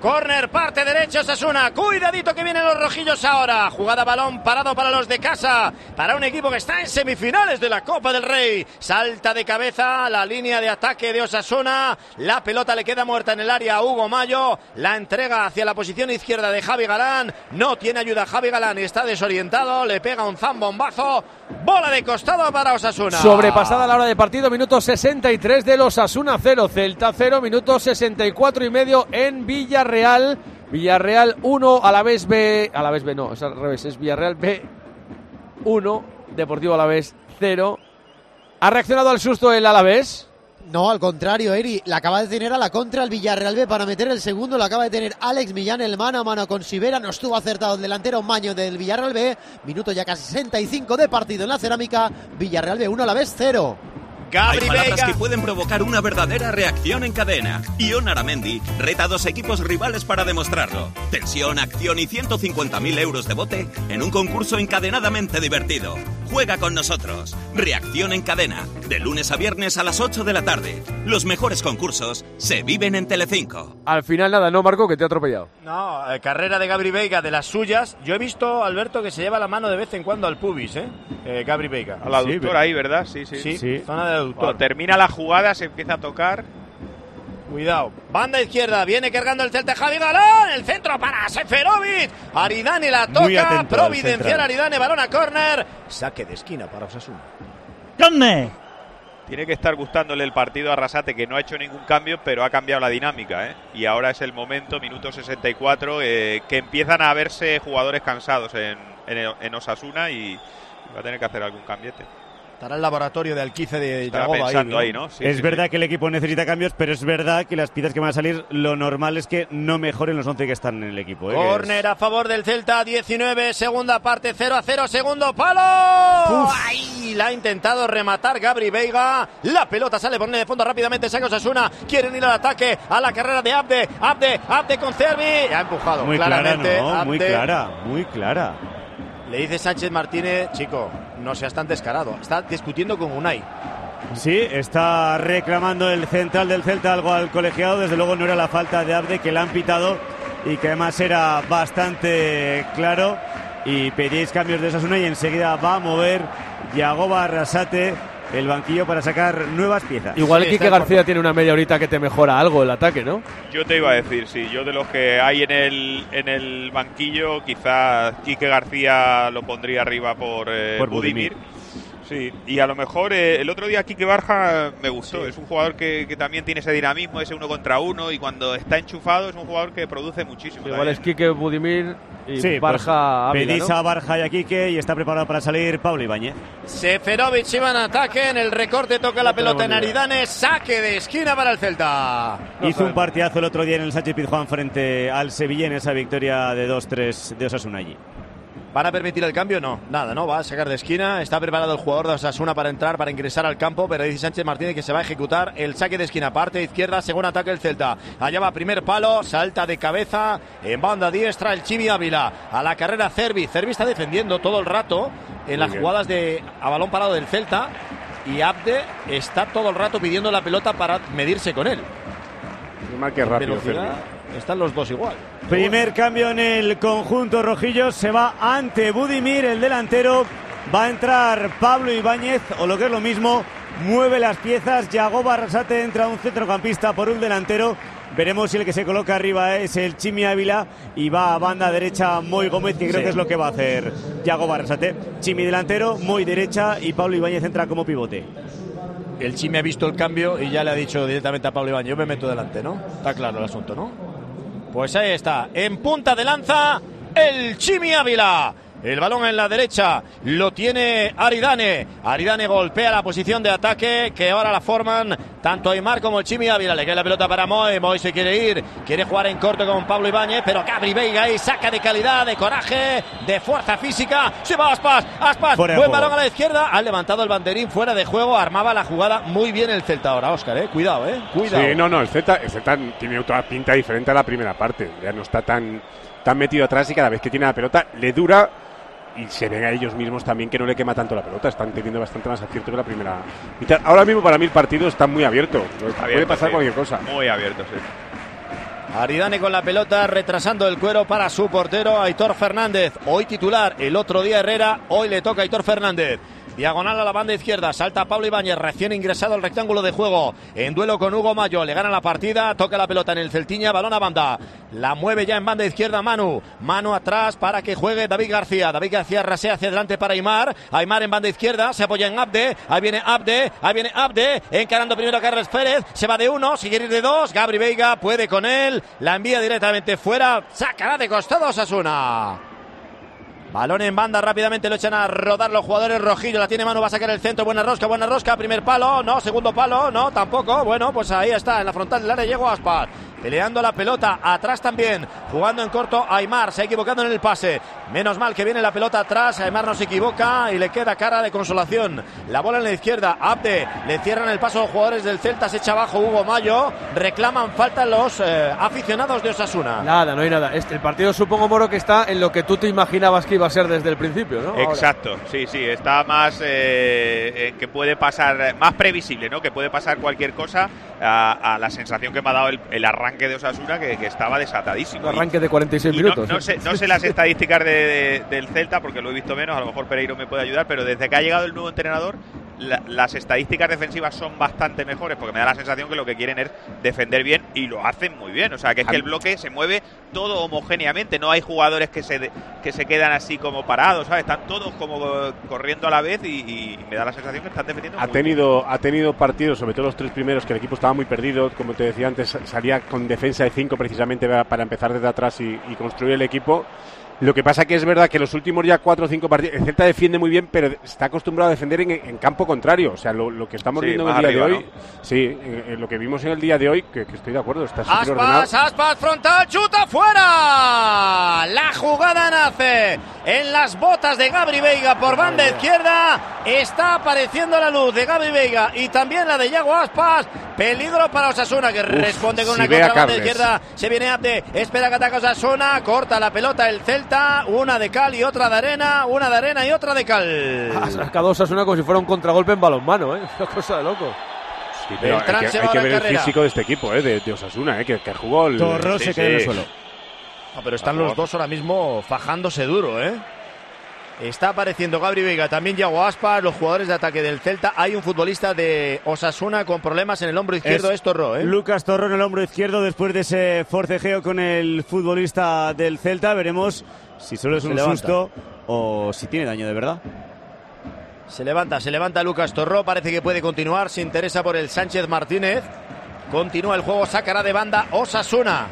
Speaker 8: Corne.
Speaker 2: Corner, parte derecha, Sasuna. Cuidadito que vienen los rojillos ahora. Jugada balón parado para los de casa. Para un equipo que está en semifinales de la Copa del Rey. Salta de cabeza la línea de ataque de Osasuna. La pelota le queda muerta en el área a Hugo Mayo. La entrega hacia la posición izquierda de Javi Galán. No tiene ayuda Javi Galán y está desorientado. Le pega un zambombazo. Bola de costado para Osasuna.
Speaker 1: Sobrepasada la hora de partido, minuto 63 de los Asuna 0, Celta 0, minuto 64 y medio en Villarreal. Villarreal 1, a la vez B, a la vez B no, es al revés, es Villarreal B 1, Deportivo Alavés 0. ¿Ha reaccionado al susto el Alavés?
Speaker 3: No, al contrario, Eri. La acaba de tener a la contra el Villarreal B para meter el segundo. Lo acaba de tener Alex Millán el mano a mano con Sivera. No estuvo acertado el delantero Maño del Villarreal B. Minuto ya casi 65 de partido en la cerámica. Villarreal B 1 a la vez 0.
Speaker 2: Gabri
Speaker 9: Hay palabras
Speaker 2: Veiga.
Speaker 9: que pueden provocar una verdadera reacción en cadena. Ion Aramendi reta a dos equipos rivales para demostrarlo. Tensión, acción y 150.000 euros de bote en un concurso encadenadamente divertido. Juega con nosotros. Reacción en cadena. De lunes a viernes a las 8 de la tarde. Los mejores concursos se viven en Telecinco.
Speaker 1: Al final nada, no Marco, que te ha atropellado.
Speaker 2: No, eh, carrera de Gabri Veiga de las suyas. Yo he visto, Alberto, que se lleva la mano de vez en cuando al pubis, ¿eh? Eh, Gabri Veiga.
Speaker 7: A la
Speaker 5: Sí,
Speaker 7: aductora ahí, ¿verdad? Sí, sí.
Speaker 2: Sí,
Speaker 5: Sí.
Speaker 2: zona del
Speaker 7: Cuando termina la jugada se empieza a tocar.
Speaker 2: Cuidado. Banda izquierda, viene cargando el Celta Javi Galán. El centro para Seferovic. Aridane la toca. Providencial. Aridane, balón a córner. Saque de esquina para Osasuna.
Speaker 8: Corne.
Speaker 7: Tiene que estar gustándole el partido a Arrasate, que no ha hecho ningún cambio, pero ha cambiado la dinámica. ¿eh? Y ahora es el momento, minuto 64, eh, que empiezan a verse jugadores cansados en, en, en Osasuna y va a tener que hacer algún cambiete.
Speaker 2: Estará el laboratorio de Alquice de Yagoba ahí,
Speaker 7: ahí, ¿no? Sí,
Speaker 5: es
Speaker 7: sí,
Speaker 5: verdad
Speaker 7: sí.
Speaker 5: que el equipo necesita cambios, pero es verdad que las piezas que van a salir, lo normal es que no mejoren los 11 que están en el equipo. ¿eh?
Speaker 2: Corner a favor del Celta, 19, segunda parte, 0 a 0, segundo palo. ¡Ay! La ha intentado rematar Gabri Veiga. La pelota sale por de fondo rápidamente, saca Osasuna. Quieren ir al ataque, a la carrera de Abde. Abde, Abde con Cervi. Ha empujado
Speaker 5: Muy clara,
Speaker 2: claramente.
Speaker 5: ¿no? Muy clara, muy clara.
Speaker 2: Le dice Sánchez Martínez, chico, no seas tan descarado. Está discutiendo con Unai.
Speaker 5: Sí, está reclamando el central del Celta algo al colegiado. Desde luego no era la falta de Abde que la han pitado y que además era bastante claro. Y pedíais cambios de Osasuna y enseguida va a mover Yagoba Arrasate el banquillo para sacar nuevas piezas.
Speaker 1: Igual
Speaker 2: Sí,
Speaker 1: Quique García tiene una media horita que te mejora algo el ataque, ¿no?
Speaker 7: Yo te iba a decir, sí, yo de los que hay en el, en el banquillo, quizás Quique García lo pondría arriba por, eh,
Speaker 5: Por
Speaker 7: Budimir.
Speaker 5: Budimir.
Speaker 7: Sí, y a lo mejor eh, el otro día Quique Barja me gustó. Es un jugador que, que también tiene ese dinamismo, ese uno contra uno, y cuando está enchufado es un jugador que produce muchísimo.
Speaker 1: Igual es. Quique Budimir y
Speaker 5: Sí, pues,
Speaker 1: Barja Ávila,
Speaker 5: pedís
Speaker 1: ¿no?
Speaker 5: a Barja y a Quique y está preparado para salir Pablo Ibáñez.
Speaker 2: Seferovic iba en ataque, en el recorte toca la
Speaker 1: No
Speaker 2: pelota en. Aridane, saque de esquina para el Celta.
Speaker 5: Hizo un partidazo el otro día en el Sánchez Pizjuán frente al Sevilla en esa victoria de 2-3 de Osasuna allí.
Speaker 2: ¿Van a permitir el cambio? No, nada, no, va a sacar de esquina. Está preparado el jugador de Osasuna para entrar, para ingresar al campo, pero dice Sánchez Martínez que se va a ejecutar el saque de esquina. Parte izquierda, según ataque el Celta. Allá va primer palo, salta de cabeza, en banda diestra el Chivi Ávila. A la carrera Cervi. Cervi está defendiendo todo el rato en las
Speaker 6: bien.
Speaker 2: jugadas de a balón parado del Celta. y Abde está todo el rato pidiendo la pelota para medirse con él.
Speaker 6: Que rápido,
Speaker 2: Velocidad, están los dos igual.
Speaker 5: Primer cambio en el conjunto rojillo. Se va ante Budimir, el delantero. Va a entrar Pablo Ibáñez, o lo que es lo mismo, mueve las piezas. Yago Barrasate entra un centrocampista por un delantero. Veremos si el que se coloca arriba es el Chimi Ávila y va a banda derecha Moy Gómez, que creo
Speaker 2: Sí.
Speaker 5: que es lo que va a hacer Yago Barrasate. Chimi delantero, Moy derecha y Pablo Ibáñez entra como pivote.
Speaker 2: El Chimi ha visto el cambio y ya le ha dicho directamente a Pablo Iván, yo me meto delante, ¿no? Está claro el asunto, ¿no? Pues ahí está, en punta de lanza, el Chimi Ávila. El balón en la derecha lo tiene Aridane. Aridane golpea la posición de ataque que ahora la forman tanto Aymar como el Chimi Ávila. Le cae la pelota para Moy. Moy se quiere ir. Quiere jugar en corto con Pablo Ibáñez. Pero Gabri Veiga ahí saca de calidad, de coraje, de fuerza física. Se va Aspas. Aspas.
Speaker 5: Fuera
Speaker 2: Buen balón a la izquierda. Ha levantado el banderín fuera de juego. Armaba la jugada muy bien el Celta ahora, Oscar. ¿eh? Cuidado, ¿eh? Cuidado.
Speaker 6: Sí, no, no, el Celta, el Celta tiene otra pinta diferente a la primera parte. Ya no está tan, tan metido atrás y cada vez que tiene la pelota le dura y se ven a ellos mismos también que no le quema tanto la pelota. Están teniendo bastante más acierto que la primera mitad. Ahora mismo para mí el partido está muy abierto. Puede
Speaker 7: Abierto,
Speaker 6: pasar
Speaker 7: sí.
Speaker 6: cualquier cosa.
Speaker 7: Muy abierto, sí.
Speaker 2: Aridane con la pelota, retrasando el cuero para su portero Aitor Fernández. Hoy titular, el otro día Herrera, hoy le toca a Aitor Fernández. Diagonal a la banda izquierda, salta Pablo Ibáñez, recién ingresado al rectángulo de juego. En duelo con Hugo Mayo, le gana la partida, toca la pelota en el Celtiña, balón a banda. La mueve ya en banda izquierda Manu. Manu atrás para que juegue David García. David García rasea hacia adelante para Aymar. Aymar en banda izquierda, se apoya en Abde. Ahí viene Abde, ahí viene Abde. Encarando primero a Carles Pérez. Se va de uno, si quiere ir de dos. Gabri Veiga puede con él. La envía directamente fuera. Sacará de costado Osasuna. Balón en banda, rápidamente lo echan a rodar los jugadores. Rojillo la tiene mano, va a sacar el centro. Buena rosca, buena rosca. Primer palo, no. Segundo palo, no, tampoco. Bueno, pues ahí está, en la frontal del área llegó Aspar. Peleando la pelota, atrás también. Jugando en corto, Aymar se ha equivocado en el pase. Menos mal que viene la pelota atrás. Aymar no se equivoca y le queda cara de consolación. La bola en la izquierda, Abde. Le cierran el paso a los jugadores del Celta. Se echa abajo Hugo Mayo. Reclaman falta los eh, aficionados de Osasuna.
Speaker 1: Nada, no hay nada. Este, el partido supongo, Moro, que está en lo que tú te imaginabas que iba a ser desde el principio, ¿no? Ahora.
Speaker 7: Exacto, sí, sí, está más eh, en que puede pasar, más previsible, ¿no? Que puede pasar cualquier cosa a, a la sensación que me ha dado el, el arranque de Osasuna, que, que estaba desatadísimo.
Speaker 1: Un arranque de 46
Speaker 7: Y no,
Speaker 1: minutos.
Speaker 7: no
Speaker 1: ¿eh?
Speaker 7: sé, no sé las estadísticas de- de- del Celta porque lo he visto menos, a lo mejor Pereiro me puede ayudar, pero desde que ha llegado el nuevo entrenador, la- las estadísticas defensivas son bastante mejores porque me da la sensación que lo que quieren es defender bien y lo hacen muy bien. O sea, que es que el bloque se mueve todo homogéneamente, no hay jugadores que se, de- que se quedan así como parados, ¿sabes? Están todos como corriendo a la vez y, y me da la sensación que están defendiendo
Speaker 6: Ha
Speaker 7: muy bien.
Speaker 6: tenido, ha tenido partidos, sobre todo los tres primeros, que el equipo estaba muy perdido. Como te decía antes, salía con defensa de cinco precisamente para- empezar desde atrás y, y construir el equipo. Lo que pasa que es verdad que los últimos ya cuatro o cinco partidos, el Celta defiende muy bien, pero está acostumbrado a defender en, en campo contrario. O sea, lo, lo que estamos
Speaker 7: Sí,
Speaker 6: viendo en el día
Speaker 7: arriba,
Speaker 6: de hoy, sí, en- en lo que vimos en el día de hoy, que, que estoy de acuerdo, está súper ordenado.
Speaker 2: Aspas, Aspas, frontal, chuta fuera. La jugada nace en las botas de Gabri Veiga por banda izquierda. Está apareciendo la luz de Gabri Veiga y también la de Yago Aspas. Peligro para Osasuna que responde con
Speaker 6: si
Speaker 2: una contra banda
Speaker 6: Carles.
Speaker 2: izquierda. Se viene Abde, espera que ataca Osasuna, corta la pelota el Celta. Una de cal y otra de arena, una de arena y otra de cal.
Speaker 1: Ha sacado Osasuna como si fuera un contragolpe en balonmano, ¿eh? Una cosa de loco.
Speaker 6: Sí, pero hay que, hay ver el físico de este equipo, eh, de, de Osasuna, eh, que, que jugó el.
Speaker 5: Torró
Speaker 7: sí,
Speaker 5: se cae en el
Speaker 7: sí.
Speaker 5: suelo.
Speaker 2: No, pero están los dos ahora mismo fajándose duro, ¿eh? Está apareciendo Gabri Veiga, también Yago Aspas, los jugadores de ataque del Celta. Hay un futbolista de Osasuna con problemas en el hombro izquierdo,
Speaker 5: Es
Speaker 2: es Torró, ¿eh?
Speaker 5: Lucas Torró en el hombro izquierdo después de ese forcejeo con el futbolista del Celta. Veremos si solo es
Speaker 2: Se
Speaker 5: un
Speaker 2: levanta.
Speaker 5: susto o si tiene daño de verdad.
Speaker 2: Se levanta, se levanta Lucas Torró, parece que puede continuar, se interesa por el Sánchez Martínez. Continúa el juego, sacará de banda Osasuna.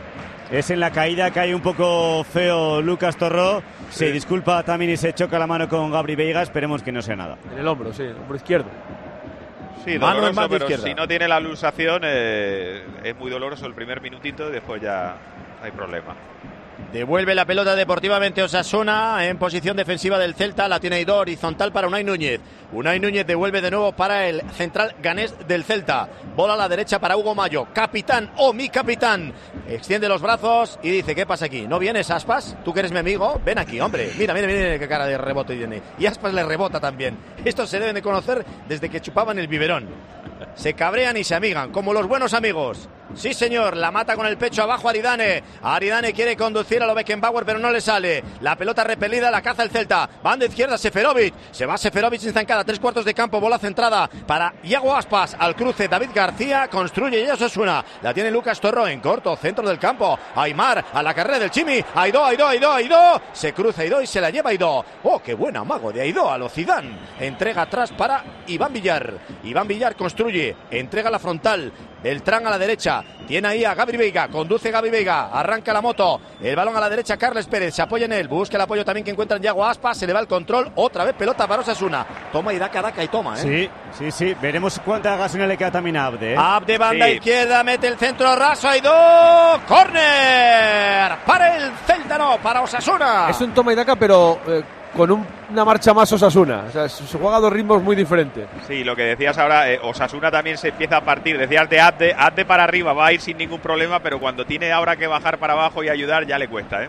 Speaker 5: Es en la caída, cae un poco feo Lucas Torró. Se disculpa también y se choca la mano con Gabri Veiga. Esperemos que no sea nada.
Speaker 1: En el hombro, sí, el hombro izquierdo.
Speaker 7: Sí,
Speaker 2: Mano en
Speaker 7: pero
Speaker 2: izquierda.
Speaker 7: si no tiene la lusación eh, es muy doloroso el primer minutito y después ya hay problema.
Speaker 2: Devuelve la pelota deportivamente Osasuna en posición defensiva del Celta. La tiene Aidó horizontal para Unai Núñez. Unai Núñez devuelve de nuevo para el central ganés del Celta. Bola a la derecha para Hugo Mayo. Capitán o mi capitán. Extiende los brazos y dice: ¿Qué pasa aquí? ¿No vienes, Aspas? ¿Tú que eres mi amigo? Ven aquí, hombre. Mira, mira, mira qué cara de rebote tiene. Y Aspas le rebota también. Estos se deben de conocer desde que chupaban el biberón. Se cabrean y se amigan, como los buenos amigos. Sí, señor, la mata con el pecho abajo Aridane. Aridane quiere conducir a lo Beckenbauer, pero no le sale. La pelota repelida, la caza el Celta. Banda izquierda, Seferovic. Se va Seferovic sin zancada, tres cuartos de campo, bola centrada para Iago Aspas. Al cruce, David García construye y eso suena. La tiene Lucas Torro en corto, centro del campo. Aymar a la carrera del Chimi. Aidó, Aidó, Aidó, Aidó. Se cruza Aidó y se la lleva Aidó. Oh, qué buen amago de Aidó a lo. Entrega atrás para Iván Villar. Iván Villar construye, entrega la frontal. Beltrán a la derecha. Tiene ahí a Gaby Veiga. Conduce Gaby Veiga. Arranca la moto. El balón a la derecha. Carles Pérez. Se apoya en él. Busca el apoyo también que encuentra en Yago Aspa. Se le va el control. Otra vez pelota para Osasuna. Toma y daca, daca y toma. ¿eh?
Speaker 5: Sí, sí, sí. Veremos cuánta gasolina le queda también a Abde. ¿eh?
Speaker 2: Abde banda
Speaker 7: Sí.
Speaker 2: izquierda. Mete el centro raso. Hay dos. Corner. Para el Celta, no. Para Osasuna.
Speaker 1: Es un toma y daca, pero eh, con un- una marcha más Osasuna. O sea, se se juega a dos ritmos muy diferentes.
Speaker 7: Sí, lo que decías ahora, eh, Osasuna también se empieza a partir. Decías de Abde, Abde para arriba va a ir sin ningún problema, pero cuando tiene ahora que bajar para abajo y ayudar ya le cuesta, ¿eh?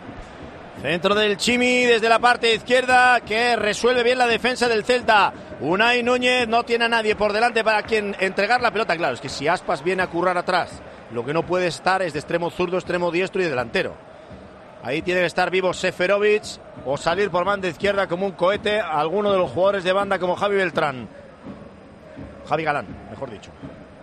Speaker 2: Centro del Chimi desde la parte izquierda que resuelve bien la defensa del Celta. Unai Núñez no tiene a nadie por delante para quien entregar la pelota. Claro, es que si Aspas viene a currar atrás, lo que no puede estar es de extremo zurdo, extremo diestro y delantero. Ahí tiene que estar vivo Seferovic o salir por banda izquierda como un cohete a alguno de los jugadores de banda como Javi Beltrán. Javi Galán, mejor dicho.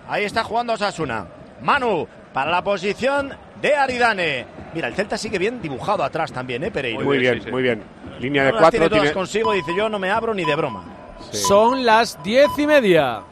Speaker 2: Ahí está jugando Osasuna. Manu para la posición de Aridane. Mira, el Celta sigue bien dibujado atrás también, ¿eh, Pereira?
Speaker 6: Muy bien,
Speaker 7: sí, sí.
Speaker 6: muy bien. Línea de
Speaker 2: tiene
Speaker 6: cuatro.
Speaker 2: todas
Speaker 6: Tiene...
Speaker 2: consigo, dice yo no me abro ni de broma.
Speaker 6: Sí.
Speaker 1: Son las diez y media.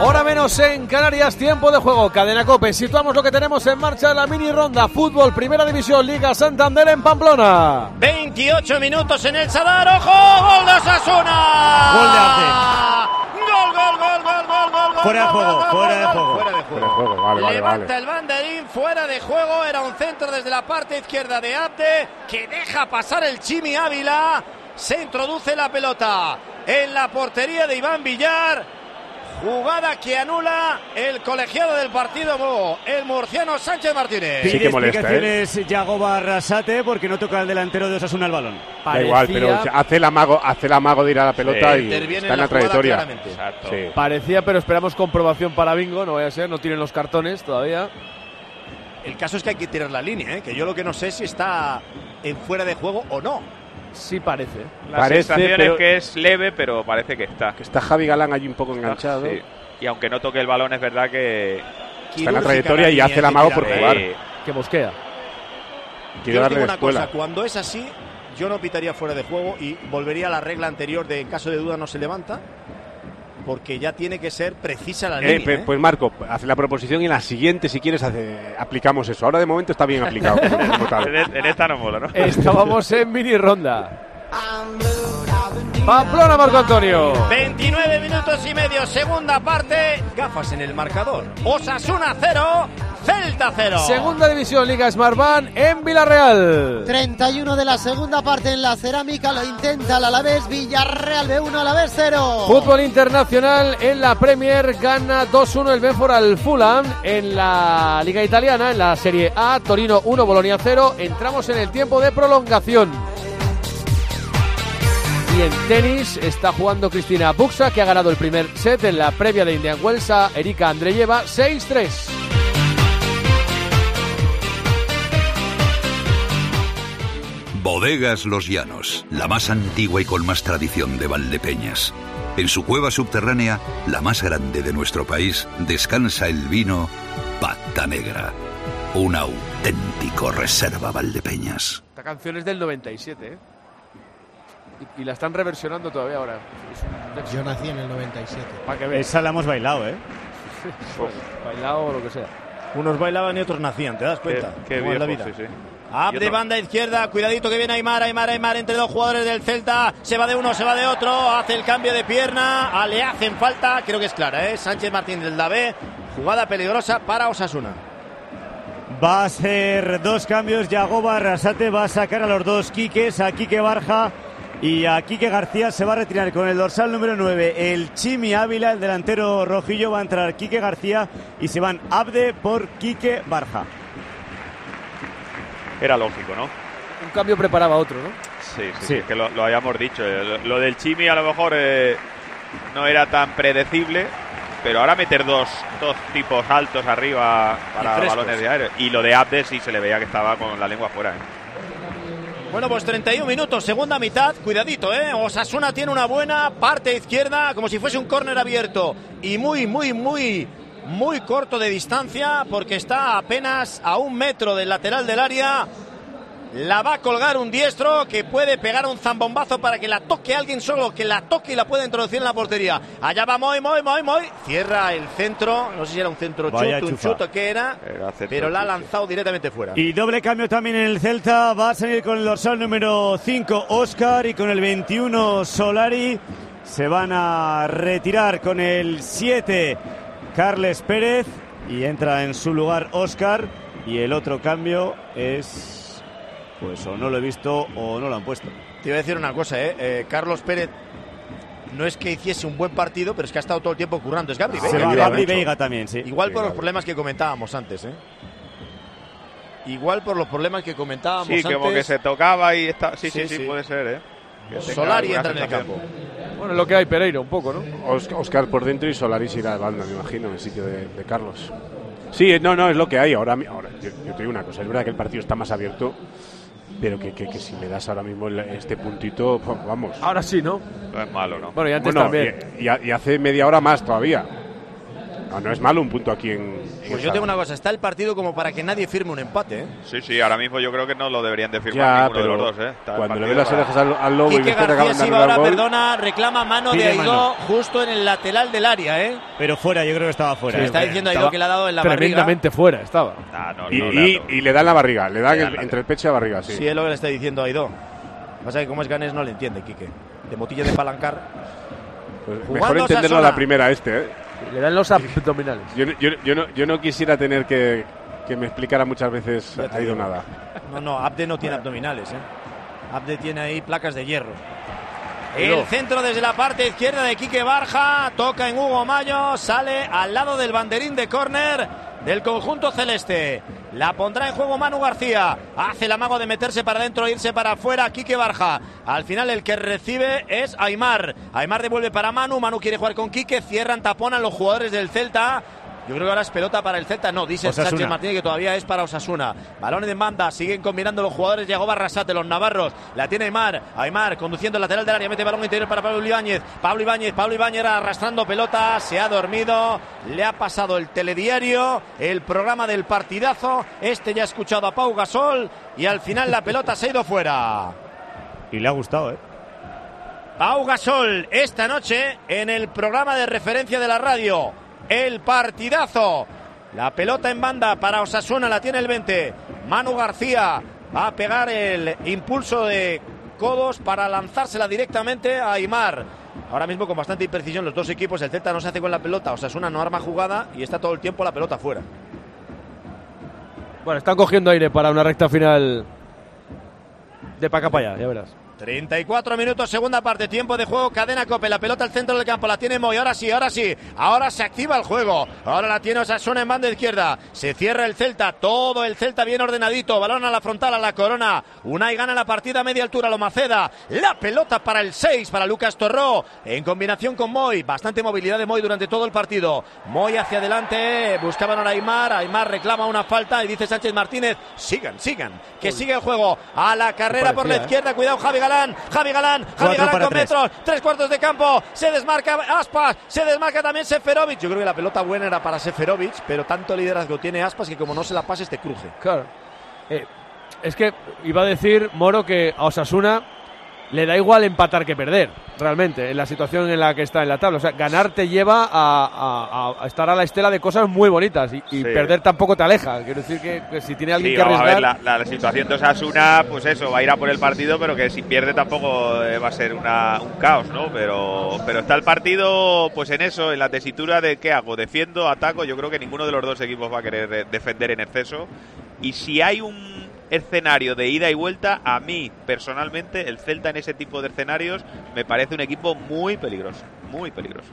Speaker 1: Hora menos en Canarias, tiempo de juego. Cadena Cope. Situamos lo que tenemos en marcha en la mini ronda. Fútbol, Primera División, Liga Santander en Pamplona.
Speaker 2: 28 minutos en el Sadar, ¡ojo! ¡Gol de Osasuna!
Speaker 5: Gol de
Speaker 2: ¡Gol, gol, gol, gol, gol, gol, gol!
Speaker 5: Fuera de juego, fuera de juego.
Speaker 2: Fuera de
Speaker 6: Fuera de juego, vale, vale,
Speaker 2: Levanta
Speaker 6: vale.
Speaker 2: el banderín fuera de juego. Era un centro desde la parte izquierda de Abde que deja pasar el Chimi Ávila. Se introduce la pelota en la portería de Iván Villar. Jugada que anula el colegiado del partido, el murciano Sánchez Martínez.
Speaker 6: Sí
Speaker 5: Pide
Speaker 6: que molesta,
Speaker 5: explicaciones Yagoba Arrasate porque no toca el delantero de Osasuna el balón.
Speaker 6: Da igual, pero hace el amago, hace el amago de ir a la pelota
Speaker 7: Sí,
Speaker 6: y
Speaker 2: Interviene
Speaker 6: está en la, trayectoria.
Speaker 2: claramente.
Speaker 7: Exacto.
Speaker 6: Sí.
Speaker 1: Parecía, pero esperamos comprobación para Bingo. No vaya a ser, no tienen los cartones todavía.
Speaker 2: El caso es que hay que tirar la línea, ¿eh? que yo lo que no sé es si está en fuera de juego o no.
Speaker 1: Sí parece.
Speaker 7: La
Speaker 6: Parece,
Speaker 7: sensación
Speaker 6: pero-
Speaker 7: es que es leve, pero parece que está.
Speaker 6: Que está Javi Galán allí un poco enganchado.
Speaker 7: Sí. Y aunque no toque el balón, es verdad que
Speaker 6: Está en la trayectoria y hace el amago por
Speaker 7: eh,
Speaker 6: jugar.
Speaker 1: Que mosquea.
Speaker 6: Quiere
Speaker 2: Yo
Speaker 6: darle
Speaker 2: digo una
Speaker 6: escuela.
Speaker 2: cosa, cuando es así, yo no pitaría fuera de juego y volvería a la regla anterior de en caso de duda no se levanta, porque ya tiene que ser precisa la
Speaker 6: Eh,
Speaker 2: línea.
Speaker 6: pe-
Speaker 2: ¿eh?
Speaker 6: Pues Marco, hace la proposición y en la siguiente, si quieres, hace- aplicamos eso. Ahora de momento está bien aplicado.
Speaker 7: en, en esta no mola, ¿no?
Speaker 1: Estábamos en mini ronda. Pamplona, Marco Antonio.
Speaker 2: 29 minutos y medio, segunda parte, gafas en el marcador. Osasuna 0, Celta 0.
Speaker 1: Segunda división, Liga Smartbank en Villarreal.
Speaker 3: 31 de la segunda parte en la cerámica, lo intenta el Alavés, Villarreal B1, Alavés 0.
Speaker 1: Fútbol internacional en la Premier gana 2-1 el Benford al Fulham en la Liga Italiana, en la Serie A, Torino 1, Bolonia 0. Entramos en el tiempo de prolongación. Y en tenis está jugando Cristina Buxa, que ha ganado el primer set en la previa de Indian Wells a Erika Andreyeva 6-3.
Speaker 8: Bodegas Los Llanos, la más antigua y con más tradición de Valdepeñas. En su cueva subterránea, la más grande de nuestro país, descansa el vino Pata Negra, un auténtico reserva Valdepeñas.
Speaker 1: Esta canción es del 97, ¿eh? Y, y la están reversionando todavía ahora.
Speaker 3: Yo nací en el 97.
Speaker 1: Para que veas.
Speaker 5: Esa la hemos bailado, ¿eh?
Speaker 1: Bailado o lo que sea.
Speaker 2: Unos bailaban y otros nacían, ¿te das cuenta?
Speaker 7: Qué, qué
Speaker 2: ¿Cómo es la
Speaker 7: viejo,
Speaker 2: vida?
Speaker 7: sí, sí.
Speaker 2: Up
Speaker 7: Y
Speaker 2: de banda izquierda, cuidadito que viene Aymar, Aymar, Aymar entre dos jugadores del Celta, se va de uno, se va de otro, hace el cambio de pierna, ah, le hacen falta, creo que es clara, ¿eh? Sánchez Martín del Davé, jugada peligrosa para Osasuna.
Speaker 5: Va a ser dos cambios. Yagoba Arrasate va a sacar a los dos Quiques, a Quique Barja y a Quique García. Se va a retirar con el dorsal número 9. El Chimi Ávila, el delantero rojillo, va a entrar Quique García y se van Abde por Quique Barja.
Speaker 7: Era lógico, ¿no?
Speaker 1: Un cambio preparaba otro, ¿no?
Speaker 7: Sí, sí, sí. es que lo, lo habíamos dicho. eh, Lo, lo del Chimi a lo mejor eh, no era tan predecible, pero ahora meter dos, dos tipos altos arriba para balones de aire. Y lo de Abde sí se le veía que estaba con la lengua fuera. ¿eh?
Speaker 2: Bueno, pues 31 minutos, segunda mitad. Cuidadito, ¿eh? Osasuna tiene una buena parte izquierda, como si fuese un córner abierto. Y muy, muy, muy, muy corto de distancia, porque está apenas a un metro del lateral del área. La va a colgar un diestro que puede pegar un zambombazo para que la toque alguien solo, que la toque y la pueda introducir en la portería. Allá va Moy, Moy, Moy, Moy. Cierra el centro. No sé si era un centro
Speaker 5: Vaya
Speaker 2: chuto, un chuto que era,
Speaker 7: Era centro
Speaker 2: pero la ha lanzado directamente fuera.
Speaker 5: Y doble cambio también en el Celta. Va a salir con el dorsal número 5 Oscar y con el 21 Solari. Se van a retirar con el 7 Carles Pérez y entra en su lugar Oscar. Y el otro cambio es. Pues o no lo he visto o no lo han puesto.
Speaker 2: Te iba a decir una cosa, ¿eh? Eh, Carlos Pérez no es que hiciese un buen partido, pero es que ha estado todo el tiempo currando. Es Gabri
Speaker 5: Se
Speaker 2: Veiga.
Speaker 5: Gabri Veiga también, sí.
Speaker 2: Igual
Speaker 6: Sí,
Speaker 2: por los problemas que comentábamos antes, ¿eh? Igual por los problemas que comentábamos
Speaker 7: Sí,
Speaker 2: antes.
Speaker 7: como que se tocaba y está. Sí, sí,
Speaker 2: Sí,
Speaker 7: sí,
Speaker 2: sí.
Speaker 7: puede ser, ¿eh? Que
Speaker 2: Solari entra en el campo.
Speaker 1: Bueno, lo que hay Pereira, un poco, ¿no?
Speaker 6: Os- Oscar por dentro y Solaris irá de banda, me imagino, en el sitio de, de Carlos. Sí, no, no, es lo que hay. Ahora, ahora yo, yo te digo una cosa, es verdad que el partido está más abierto, pero que, que- que si le das ahora mismo este puntito, pues, vamos.
Speaker 1: Ahora sí, ¿no?
Speaker 7: No es malo, ¿no?
Speaker 1: Bueno, y antes
Speaker 6: Bueno,
Speaker 1: también.
Speaker 6: y hace media hora más todavía. No, no es malo un punto aquí en. en
Speaker 2: Pues yo tengo una cosa, está el partido como para que nadie firme un empate, ¿eh?
Speaker 7: Sí, sí, ahora mismo yo creo que no lo deberían de firmar
Speaker 6: Ya,
Speaker 7: ninguno de los dos, ¿eh? Está
Speaker 6: cuando le ve las orejas al, al lobo y
Speaker 2: Quique
Speaker 6: te
Speaker 2: García
Speaker 6: acaban de
Speaker 2: sí va
Speaker 6: anular
Speaker 2: ahora,
Speaker 6: gol,
Speaker 2: perdona, reclama mano de
Speaker 5: Pide
Speaker 2: Aidó
Speaker 5: mano.
Speaker 2: justo en el lateral del área, ¿eh?
Speaker 5: Pero fuera, yo creo que estaba fuera. ¿eh?
Speaker 2: está diciendo Aidó que le ha dado en la barriga.
Speaker 1: Tremendamente fuera estaba.
Speaker 7: Ah, no,
Speaker 6: y,
Speaker 7: no,
Speaker 6: y- y le da en la barriga, le da en
Speaker 7: Le
Speaker 6: el-
Speaker 7: la-
Speaker 6: entre el pecho y la barriga, sí.
Speaker 2: Sí, es lo que le está diciendo Aidó. Pasa que como es ganés no le entiende, Quique. De motilla de palancar.
Speaker 6: Pues mejor entenderlo a la primera este, ¿eh?
Speaker 1: Le dan los abdominales.
Speaker 6: Yo, no- yo, yo no, yo no quisiera tener que, que me explicara muchas veces ha ido nada.
Speaker 2: No, no, Abde no tiene abdominales, ¿eh? Abde tiene ahí placas de hierro. El centro desde la parte izquierda de Quique Barja, toca en Hugo Mayo, sale al lado del banderín de córner del conjunto celeste. La pondrá en juego Manu García. Hace el amago de meterse para adentro e irse para afuera. Quique Barja. Al final el que recibe es Aymar. Aymar devuelve para Manu. Manu quiere jugar con Quique. Cierran, taponan los jugadores del Celta. Yo creo que ahora es pelota para el Celta. No, dice
Speaker 5: Osasuna.
Speaker 2: Sánchez Martínez que todavía es para Osasuna. Balones de banda, siguen combinando los jugadores. Llegó Barrasate, los navarros. La tiene Aymar. Aymar conduciendo el lateral del área, mete balón interior para Pablo Ibáñez. Pablo Ibáñez, Pablo Ibáñez arrastrando pelota. Se ha dormido. Le ha pasado el telediario, el programa del partidazo. Este ya ha escuchado a Pau Gasol. Y al final la pelota se ha ido fuera.
Speaker 5: Y le ha gustado, ¿eh?
Speaker 2: Pau Gasol esta noche en el programa de referencia de la radio. El partidazo. La pelota en banda para Osasuna la tiene el 20. Manu García va a pegar el impulso de codos para lanzársela directamente a Aymar. Ahora mismo con bastante imprecisión los dos equipos. El Celta no se hace con la pelota. Osasuna no arma jugada y está todo el tiempo la pelota fuera.
Speaker 1: Bueno, están cogiendo aire para una recta final de pa' acá para allá, ya verás.
Speaker 2: 34 minutos, segunda parte, tiempo de juego, cadena cope, la pelota al centro del campo, la tiene Moy, ahora sí, ahora sí, ahora se activa el juego, ahora la tiene Osasuna en banda izquierda, se cierra el Celta, todo el Celta bien ordenadito, balón a la frontal, a la corona, Unai gana la partida a media altura, lo Maceda, la pelota para el 6, para Lucas Torró, en combinación con Moy, bastante movilidad de Moy durante todo el partido, Moy hacia adelante, buscaban a Aymar, Aymar reclama una falta y dice Sánchez Martínez, sigan, sigan, que sigue el juego, a la carrera por la
Speaker 1: ¿eh?
Speaker 2: izquierda, cuidado Javi Galán, Javi Galán, Javi Galán con
Speaker 5: tres.
Speaker 2: metros, tres cuartos de campo, se desmarca Aspas, se desmarca también Seferovic. Yo creo que la pelota buena era para Seferovic, pero tanto liderazgo tiene Aspas que como no se la pases te cruje.
Speaker 1: Claro. Eh, es que iba a decir Moro que a Osasuna le da igual empatar que perder, realmente, en la situación en la que está en la tabla. O sea, ganar te lleva a, a- a estar a la estela de cosas muy bonitas y, y
Speaker 7: Sí.
Speaker 1: perder tampoco te aleja. Quiero decir que, que si tiene alguien
Speaker 7: Sí,
Speaker 1: que
Speaker 7: vamos a ver,
Speaker 1: arriesgar...
Speaker 7: la, la situación de Osasuna, pues eso, va a ir a por el partido, pero que si pierde tampoco eh, va a ser una- un caos, ¿no? Pero, pero está el partido, pues en eso, en la tesitura de qué hago, defiendo, ataco. Yo creo que ninguno de los dos equipos va a querer eh, defender en exceso Y si hay un escenario de ida y vuelta, a mí personalmente el Celta en ese tipo de escenarios me parece un equipo muy peligroso, muy peligroso.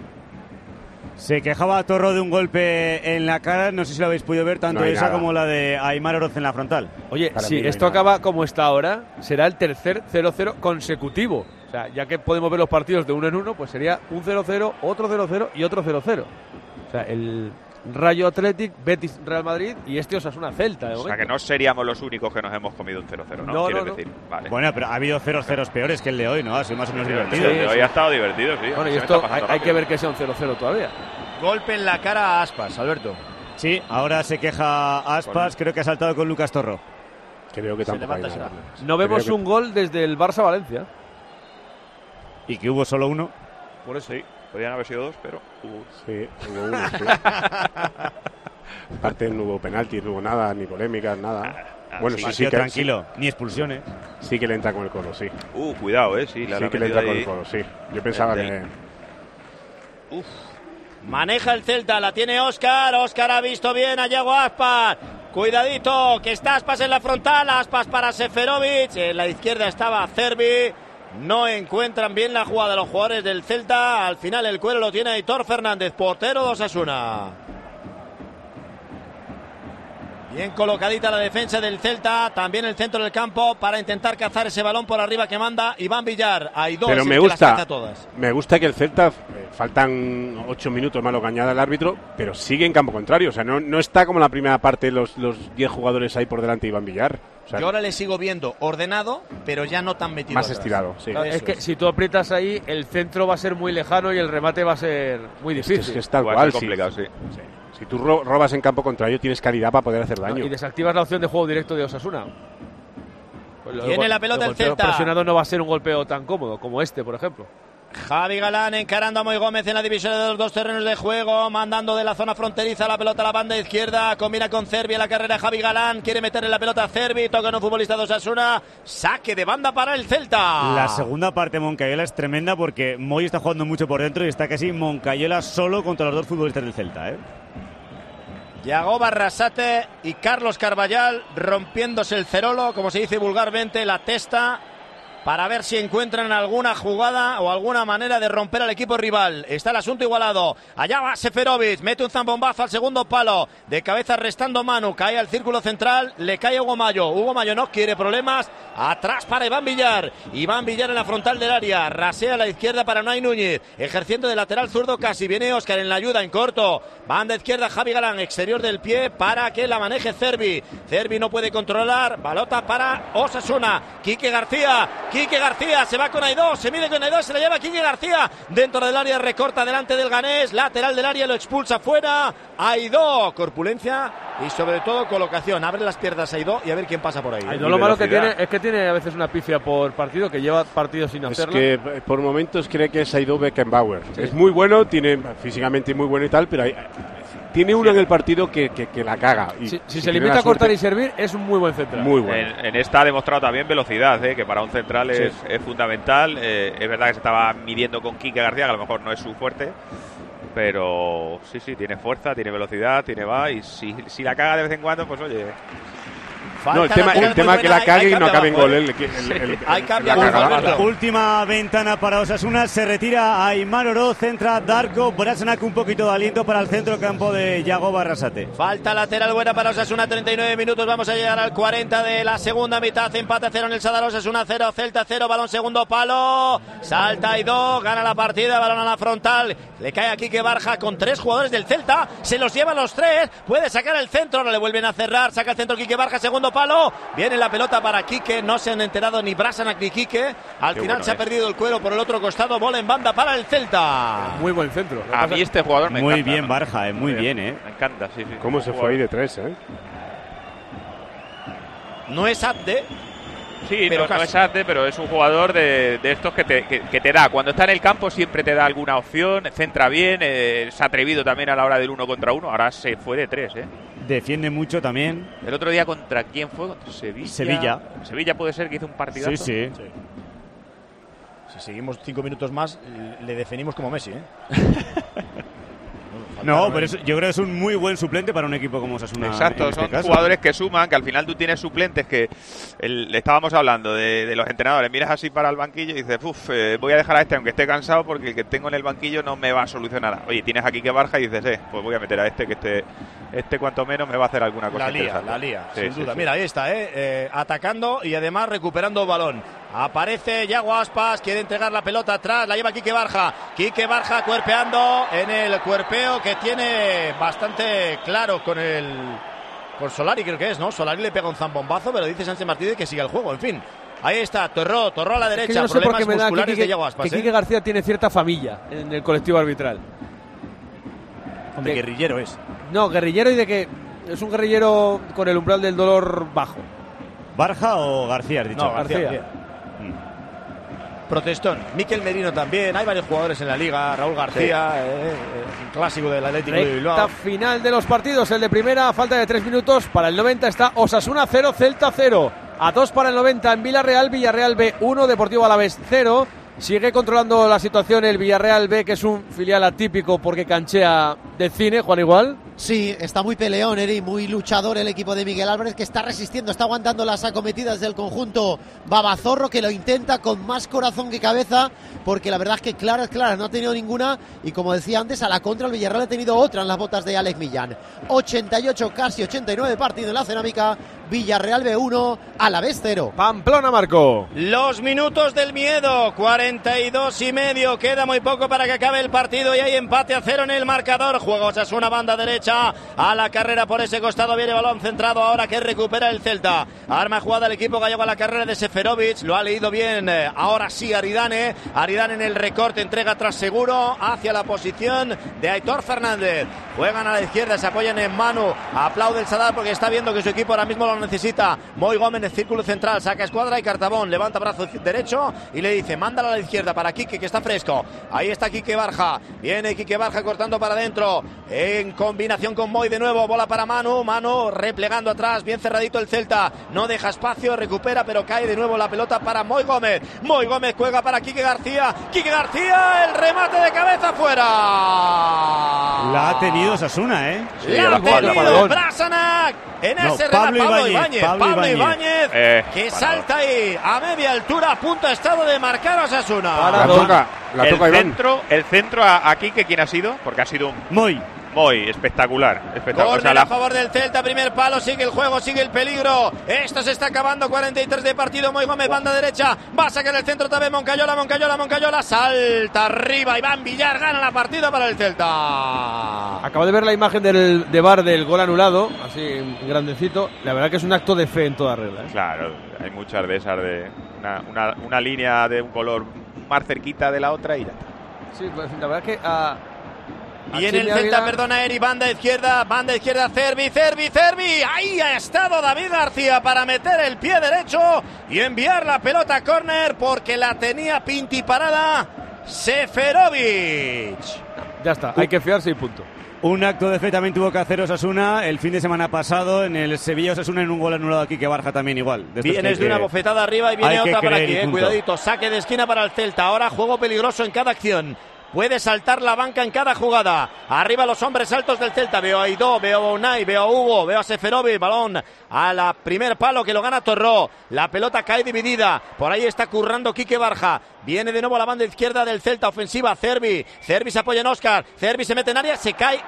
Speaker 5: Se quejaba Torro de un golpe en la cara, no sé si lo habéis podido ver, tanto
Speaker 6: No
Speaker 5: esa
Speaker 6: nada.
Speaker 5: como la de Aymar Oroz en la frontal.
Speaker 1: Oye,
Speaker 6: Para
Speaker 1: si
Speaker 6: no
Speaker 1: esto
Speaker 6: nada.
Speaker 1: acaba como está ahora, será el tercer 0-0 consecutivo. O sea, ya que podemos ver los partidos de uno en uno, pues sería un 0-0, otro 0-0 y otro 0-0. O sea, el Rayo Athletic, Betis Real Madrid y este Osasuna Celta. De
Speaker 7: O sea que no seríamos los únicos que nos hemos comido un 0-0, ¿no?
Speaker 1: No,
Speaker 7: Quieres
Speaker 1: no, no.
Speaker 7: decir, vale.
Speaker 5: Bueno, pero ha habido ceros ceros peores que el de hoy, ¿no? Ha sido más o menos
Speaker 7: Sí,
Speaker 5: divertido.
Speaker 7: el de hoy ha estado divertido, sí.
Speaker 1: Bueno, y esto hay, que ver que sea un 0-0 todavía.
Speaker 2: Golpe en la cara a Aspas, Alberto.
Speaker 5: Sí, ahora se queja Aspas, creo que ha saltado con Lucas Torro.
Speaker 6: Creo que
Speaker 2: Se
Speaker 6: tampoco hay nada.
Speaker 1: No vemos
Speaker 6: Creo que-
Speaker 1: un gol desde el Barça-Valencia.
Speaker 5: Y que hubo solo uno.
Speaker 7: Por eso sí. Podrían haber sido dos, pero hubo.
Speaker 6: Sí, hubo uno, sí. Aparte no hubo penaltis, no hubo nada, ni polémicas, nada. Bueno, sí, sí que,
Speaker 5: tranquilo, ni expulsiones.
Speaker 6: Sí, que le entra con el codo, sí.
Speaker 7: Uh, cuidado, eh. Sí, la
Speaker 6: sí que le entra con el codo, sí. Yo pensaba
Speaker 7: El
Speaker 6: que...
Speaker 7: del-
Speaker 2: Maneja el Celta, la tiene Oscar. Oscar ha visto bien a Yago Aspas. Cuidadito, que está Aspas en la frontal. Aspas para Seferovic. En la izquierda estaba Cervi. No encuentran bien la jugada los jugadores del Celta. Al final el cuero lo tiene Aitor Fernández, portero de Osasuna. Bien colocadita la defensa del Celta, también el centro del campo para intentar cazar ese balón por arriba que manda Iván Villar. Hay dos
Speaker 6: Pero me
Speaker 2: las
Speaker 6: gusta,
Speaker 2: todas.
Speaker 6: me gusta que el Celta, eh, faltan ocho minutos más lo que añada el árbitro, pero sigue en campo contrario. O sea, no, no está como la primera parte los, los 10 jugadores ahí por delante de Iván Villar. O sea,
Speaker 2: Yo ahora le sigo viendo ordenado, pero ya no tan metido.
Speaker 6: más
Speaker 2: atrás.
Speaker 6: estirado, sí.
Speaker 1: Claro, es que
Speaker 2: es.
Speaker 1: si tú aprietas ahí, el centro va a ser muy lejano y el remate va a ser muy difícil.
Speaker 6: es que es tal
Speaker 7: Va a
Speaker 6: cual.
Speaker 7: ser
Speaker 6: sí.
Speaker 7: complicado, sí.
Speaker 6: Si tú ro- robas en campo contrario, tienes calidad para poder hacer daño.
Speaker 1: Y desactivas la opción de juego directo de Osasuna. Pues
Speaker 2: Tiene la pelota el Celta.
Speaker 1: presionado no va a ser un golpeo tan cómodo como este, por ejemplo.
Speaker 2: Javi Galán encarando a Moy Gómez en la división de los dos terrenos de juego, mandando de la zona fronteriza la pelota a la banda izquierda, combina con Cervi en la carrera Javi Galán, quiere meterle la pelota a Cervi, toca en un futbolista de Osasuna, saque de banda para el Celta.
Speaker 5: La segunda parte de Moncayola es tremenda porque Moy está jugando mucho por dentro y está casi Moncayola solo contra los dos futbolistas del Celta. ¿eh?
Speaker 2: Yago Barrasate y Carlos Carballal rompiéndose el cerolo, como se dice vulgarmente, la testa, para ver si encuentran alguna jugada o alguna manera de romper al equipo rival. Está el asunto igualado. Allá va Seferovic, mete un zambombazo al segundo palo, de cabeza restando Manu, cae al círculo central, le cae Hugo Mayo. Hugo Mayo no quiere problemas, atrás para Iván Villar. Iván Villar en la frontal del área, rasea a la izquierda para Noay Núñez, ejerciendo de lateral zurdo casi. Viene Oscar en la ayuda, en corto. Banda izquierda Javi Galán, exterior del pie para que la maneje Cervi. Cervi no puede controlar, balota para Osasuna. Quique García, Quique García se va con Aidó, se mide con Aidó, se la lleva Quique García dentro del área, recorta delante del ganés, lateral del área, lo expulsa fuera. Aidó, corpulencia y sobre todo colocación. Abre las piernas Aidó y a ver quién pasa por ahí. ¿eh?
Speaker 1: No, lo malo que tiene es que tiene a veces una pifia por partido, que lleva partidos sin
Speaker 6: Es
Speaker 1: hacerlo.
Speaker 6: que eh, por momentos cree que es Aido Beckenbauer. Es muy bueno, tiene físicamente muy bueno y tal, pero hay- tiene uno en el partido que, que- que la caga. Y
Speaker 1: Si, si
Speaker 6: si
Speaker 1: se limita a cortar
Speaker 6: suerte-
Speaker 1: y servir, es un muy buen central.
Speaker 6: Muy bueno.
Speaker 7: En, en esta ha demostrado también velocidad, ¿eh? que para un central es,
Speaker 6: Sí.
Speaker 7: es fundamental. Eh, es verdad que se estaba midiendo con Quique García, que a lo mejor no es su fuerte. Pero sí, sí, tiene fuerza, tiene velocidad, tiene va. Y si, si la caga de vez en cuando, pues oye.
Speaker 6: No, el tema, el tema que la cague y no acabe en gol. el- el- el- el-
Speaker 2: Hay cambio.
Speaker 5: Última ventana para Osasuna, se retira Aymar Oroz, entra Darko Brasnak, un poquito de aliento para el centro campo de Yago Barrasate.
Speaker 2: Falta lateral buena para Osasuna, 39 minutos. Vamos a llegar al 40 de la segunda mitad. Empate a cero en el Sadar Osasuna 0, Celta 0, balón segundo palo. Salta y dos, gana la partida, balón a la frontal. Le cae a Quique Barja con tres jugadores del Celta. Se los lleva los tres. Puede sacar el centro, ahora le vuelven a cerrar. Saca el centro Quique Barja, segundo palo. Viene la pelota para Quique. No se han enterado ni Brasanac ni Quique. Al
Speaker 7: Qué
Speaker 2: final
Speaker 7: bueno
Speaker 2: se ha
Speaker 7: es.
Speaker 2: perdido el cuero por el otro costado. Bola en banda para el Celta.
Speaker 1: Muy buen centro.
Speaker 7: A mí este jugador me
Speaker 5: Muy
Speaker 7: encanta.
Speaker 5: bien,
Speaker 7: ¿no?
Speaker 5: Barja, eh, muy bien, ¿eh?
Speaker 7: Me encanta, sí, sí.
Speaker 6: ¿Cómo se fue ahí de tres, eh?
Speaker 2: No es Abde.
Speaker 7: Sí,
Speaker 2: Pero
Speaker 7: no, no es arte, pero es un jugador de, de estos que te, que, que te da. Cuando está en el campo siempre te da alguna opción, centra bien, eh, se ha atrevido también a la hora del uno contra uno. Ahora se fue de tres, ¿eh?
Speaker 5: Defiende mucho también.
Speaker 7: El otro día contra quién fue? Contra Sevilla.
Speaker 5: Sevilla.
Speaker 7: Sevilla puede ser que hizo un partidazo.
Speaker 5: Sí, sí.
Speaker 2: Si seguimos cinco minutos más, le definimos como Messi, ¿eh?
Speaker 5: No, pero eso- yo creo que es un muy buen suplente para un equipo como Osasuna.
Speaker 7: Exacto,
Speaker 5: en este
Speaker 7: son
Speaker 5: caso.
Speaker 7: jugadores que suman, que al final tú tienes suplentes que el- le estábamos hablando de, de los entrenadores, miras así para el banquillo y dices, uff, voy a dejar a este aunque esté cansado porque el que tengo en el banquillo no me va a solucionar nada. Oye, tienes aquí que Barja y dices, eh, pues voy a meter a este que este, este cuanto menos me va a hacer alguna cosa
Speaker 2: La lía, la lía,
Speaker 7: Sí,
Speaker 2: sin
Speaker 7: sí,
Speaker 2: duda.
Speaker 7: sí.
Speaker 2: Mira, ahí está, ¿eh? Eh, atacando y además recuperando balón. Aparece Yago Aspas, quiere entregar la pelota atrás, la lleva Quique Barja. Quique Barja cuerpeando en el cuerpeo que tiene bastante claro con el. Con Solari, creo que es, ¿no? Solari le pega un zambombazo, pero dice Sánchez Martínez que sigue el juego. En fin, ahí está, Torró, Torró a la
Speaker 1: Es
Speaker 2: derecha.
Speaker 1: que yo no sé por
Speaker 2: problemas
Speaker 1: qué me da que
Speaker 2: musculares de
Speaker 1: Quique,
Speaker 2: Yago Aspas.
Speaker 1: que
Speaker 2: ¿eh?
Speaker 1: Quique García tiene cierta familia en el colectivo arbitral.
Speaker 2: Hombre,
Speaker 1: que-
Speaker 2: guerrillero es.
Speaker 1: No, guerrillero y de que es un guerrillero con el umbral del dolor bajo.
Speaker 5: ¿Barja o García, has dicho?
Speaker 2: No, García.
Speaker 1: García.
Speaker 2: Protestón. Miquel Merino también. Hay varios jugadores en la liga. Raúl García, eh, eh, un clásico del Atlético de
Speaker 1: Recta
Speaker 2: Bilbao.
Speaker 1: final de los partidos, el de primera, falta de tres minutos. Para el 90 está Osasuna 0, Celta 0. A 2 para el 90 en Villarreal, Villarreal B 1, Deportivo Alavés 0. Sigue controlando la situación el Villarreal B, que es un filial atípico porque canchea de cine, Juan Igual.
Speaker 3: Sí, está muy peleón, Eri, muy luchador el equipo de Miguel Álvarez que está resistiendo, está aguantando las acometidas del conjunto Babazorro que lo intenta con más corazón que cabeza porque la verdad es que claras, claras, no ha tenido ninguna y como decía antes, a la contra el Villarreal ha tenido otra en las botas de Alex Millán. 88, casi 89 partido en la cerámica, Villarreal B1, a la vez 0.
Speaker 1: Pamplona Marco.
Speaker 2: Los minutos del miedo, 42 y medio, queda muy poco para que acabe el partido y hay empate a cero en el marcador. Juega Osasuna banda derecha, a la carrera por ese costado viene balón centrado ahora que recupera el Celta. Arma jugada el equipo gallego a la carrera de Seferovic, lo ha leído bien, eh, ahora sí Aridane, Aridane en el recorte, entrega tras seguro hacia la posición de Aitor Fernández. Juegan a la izquierda, se apoyan en Manu, aplaude el Sadar porque está viendo que su equipo ahora mismo lo necesita. Moy Gómez en el círculo central, saca escuadra y Cartabón, levanta brazo derecho y le dice, mándala a la izquierda para Quique que está fresco. Ahí está Quique Barja, viene Quique Barja cortando para adentro, en combinación con Moy de nuevo, bola para Manu, Manu replegando atrás, bien cerradito el Celta, no deja espacio, recupera pero cae de nuevo la pelota para Moy Gómez. Moy Gómez juega para Quique García, Quique García, el remate de cabeza fuera.
Speaker 5: La ha tenido Osasuna, ¿eh?
Speaker 7: Sí,
Speaker 2: La ha tenido. Brasanac en
Speaker 5: No,
Speaker 2: ese
Speaker 5: Pablo
Speaker 2: remate. Pablo
Speaker 5: Ibáñez, Pablo Ibáñez.
Speaker 7: Eh,
Speaker 2: que salta ahí a media altura, a punto ha estado de marcar a Osasuna.
Speaker 6: La toca, la
Speaker 7: el
Speaker 6: toca Iván.
Speaker 7: centro, el centro aquí que quién ha sido, porque ha sido un
Speaker 5: Muy.
Speaker 7: Muy espectacular, espectacular. O sea,
Speaker 2: Córner
Speaker 7: la-
Speaker 2: a favor del Celta, primer palo, sigue el juego, sigue el peligro. Esto se está acabando, 43 de partido. Moy Gómez, banda derecha, va a sacar el centro otra vez. Moncayola, Moncayola, Moncayola, salta arriba. Iván Villar gana la partida para el Celta.
Speaker 1: Acabo de ver la imagen del, de bar del gol anulado, así grandecito. La verdad que es un acto de fe en toda regla. ¿eh?
Speaker 7: Claro, hay muchas de esas de una, una- una línea de un color más cerquita de la otra y ya está.
Speaker 1: Sí, pues la verdad que a,
Speaker 2: en el Celta, perdona, Eri, banda izquierda, banda izquierda, Cervi, Cervi, Cervi. Ahí ha estado David García para meter el pie derecho y enviar la pelota a córner porque la tenía Pinti parada Seferovic.
Speaker 1: Ya está, hay que fiarse y punto.
Speaker 5: Un acto de fe también tuvo que hacer Osasuna el fin de semana pasado en el Sevilla Osasuna en un gol anulado aquí que Barja también igual. De
Speaker 2: Vienes de una bofetada arriba y viene otra para aquí, eh, cuidadito. Saque de esquina para el Celta. Ahora juego peligroso en cada acción. Puede saltar la banca en cada jugada. Arriba los hombres altos del Celta. Veo a Ido, veo a Unai, veo a Hugo, veo a Seferovic. Balón a la primer palo que lo gana Torró. La pelota cae dividida. Por ahí está currando Quique Barja. Viene de nuevo a la banda izquierda del Celta. Ofensiva. Cervi. Cervi se apoya en Oscar. Cervi se mete en área. Se cae.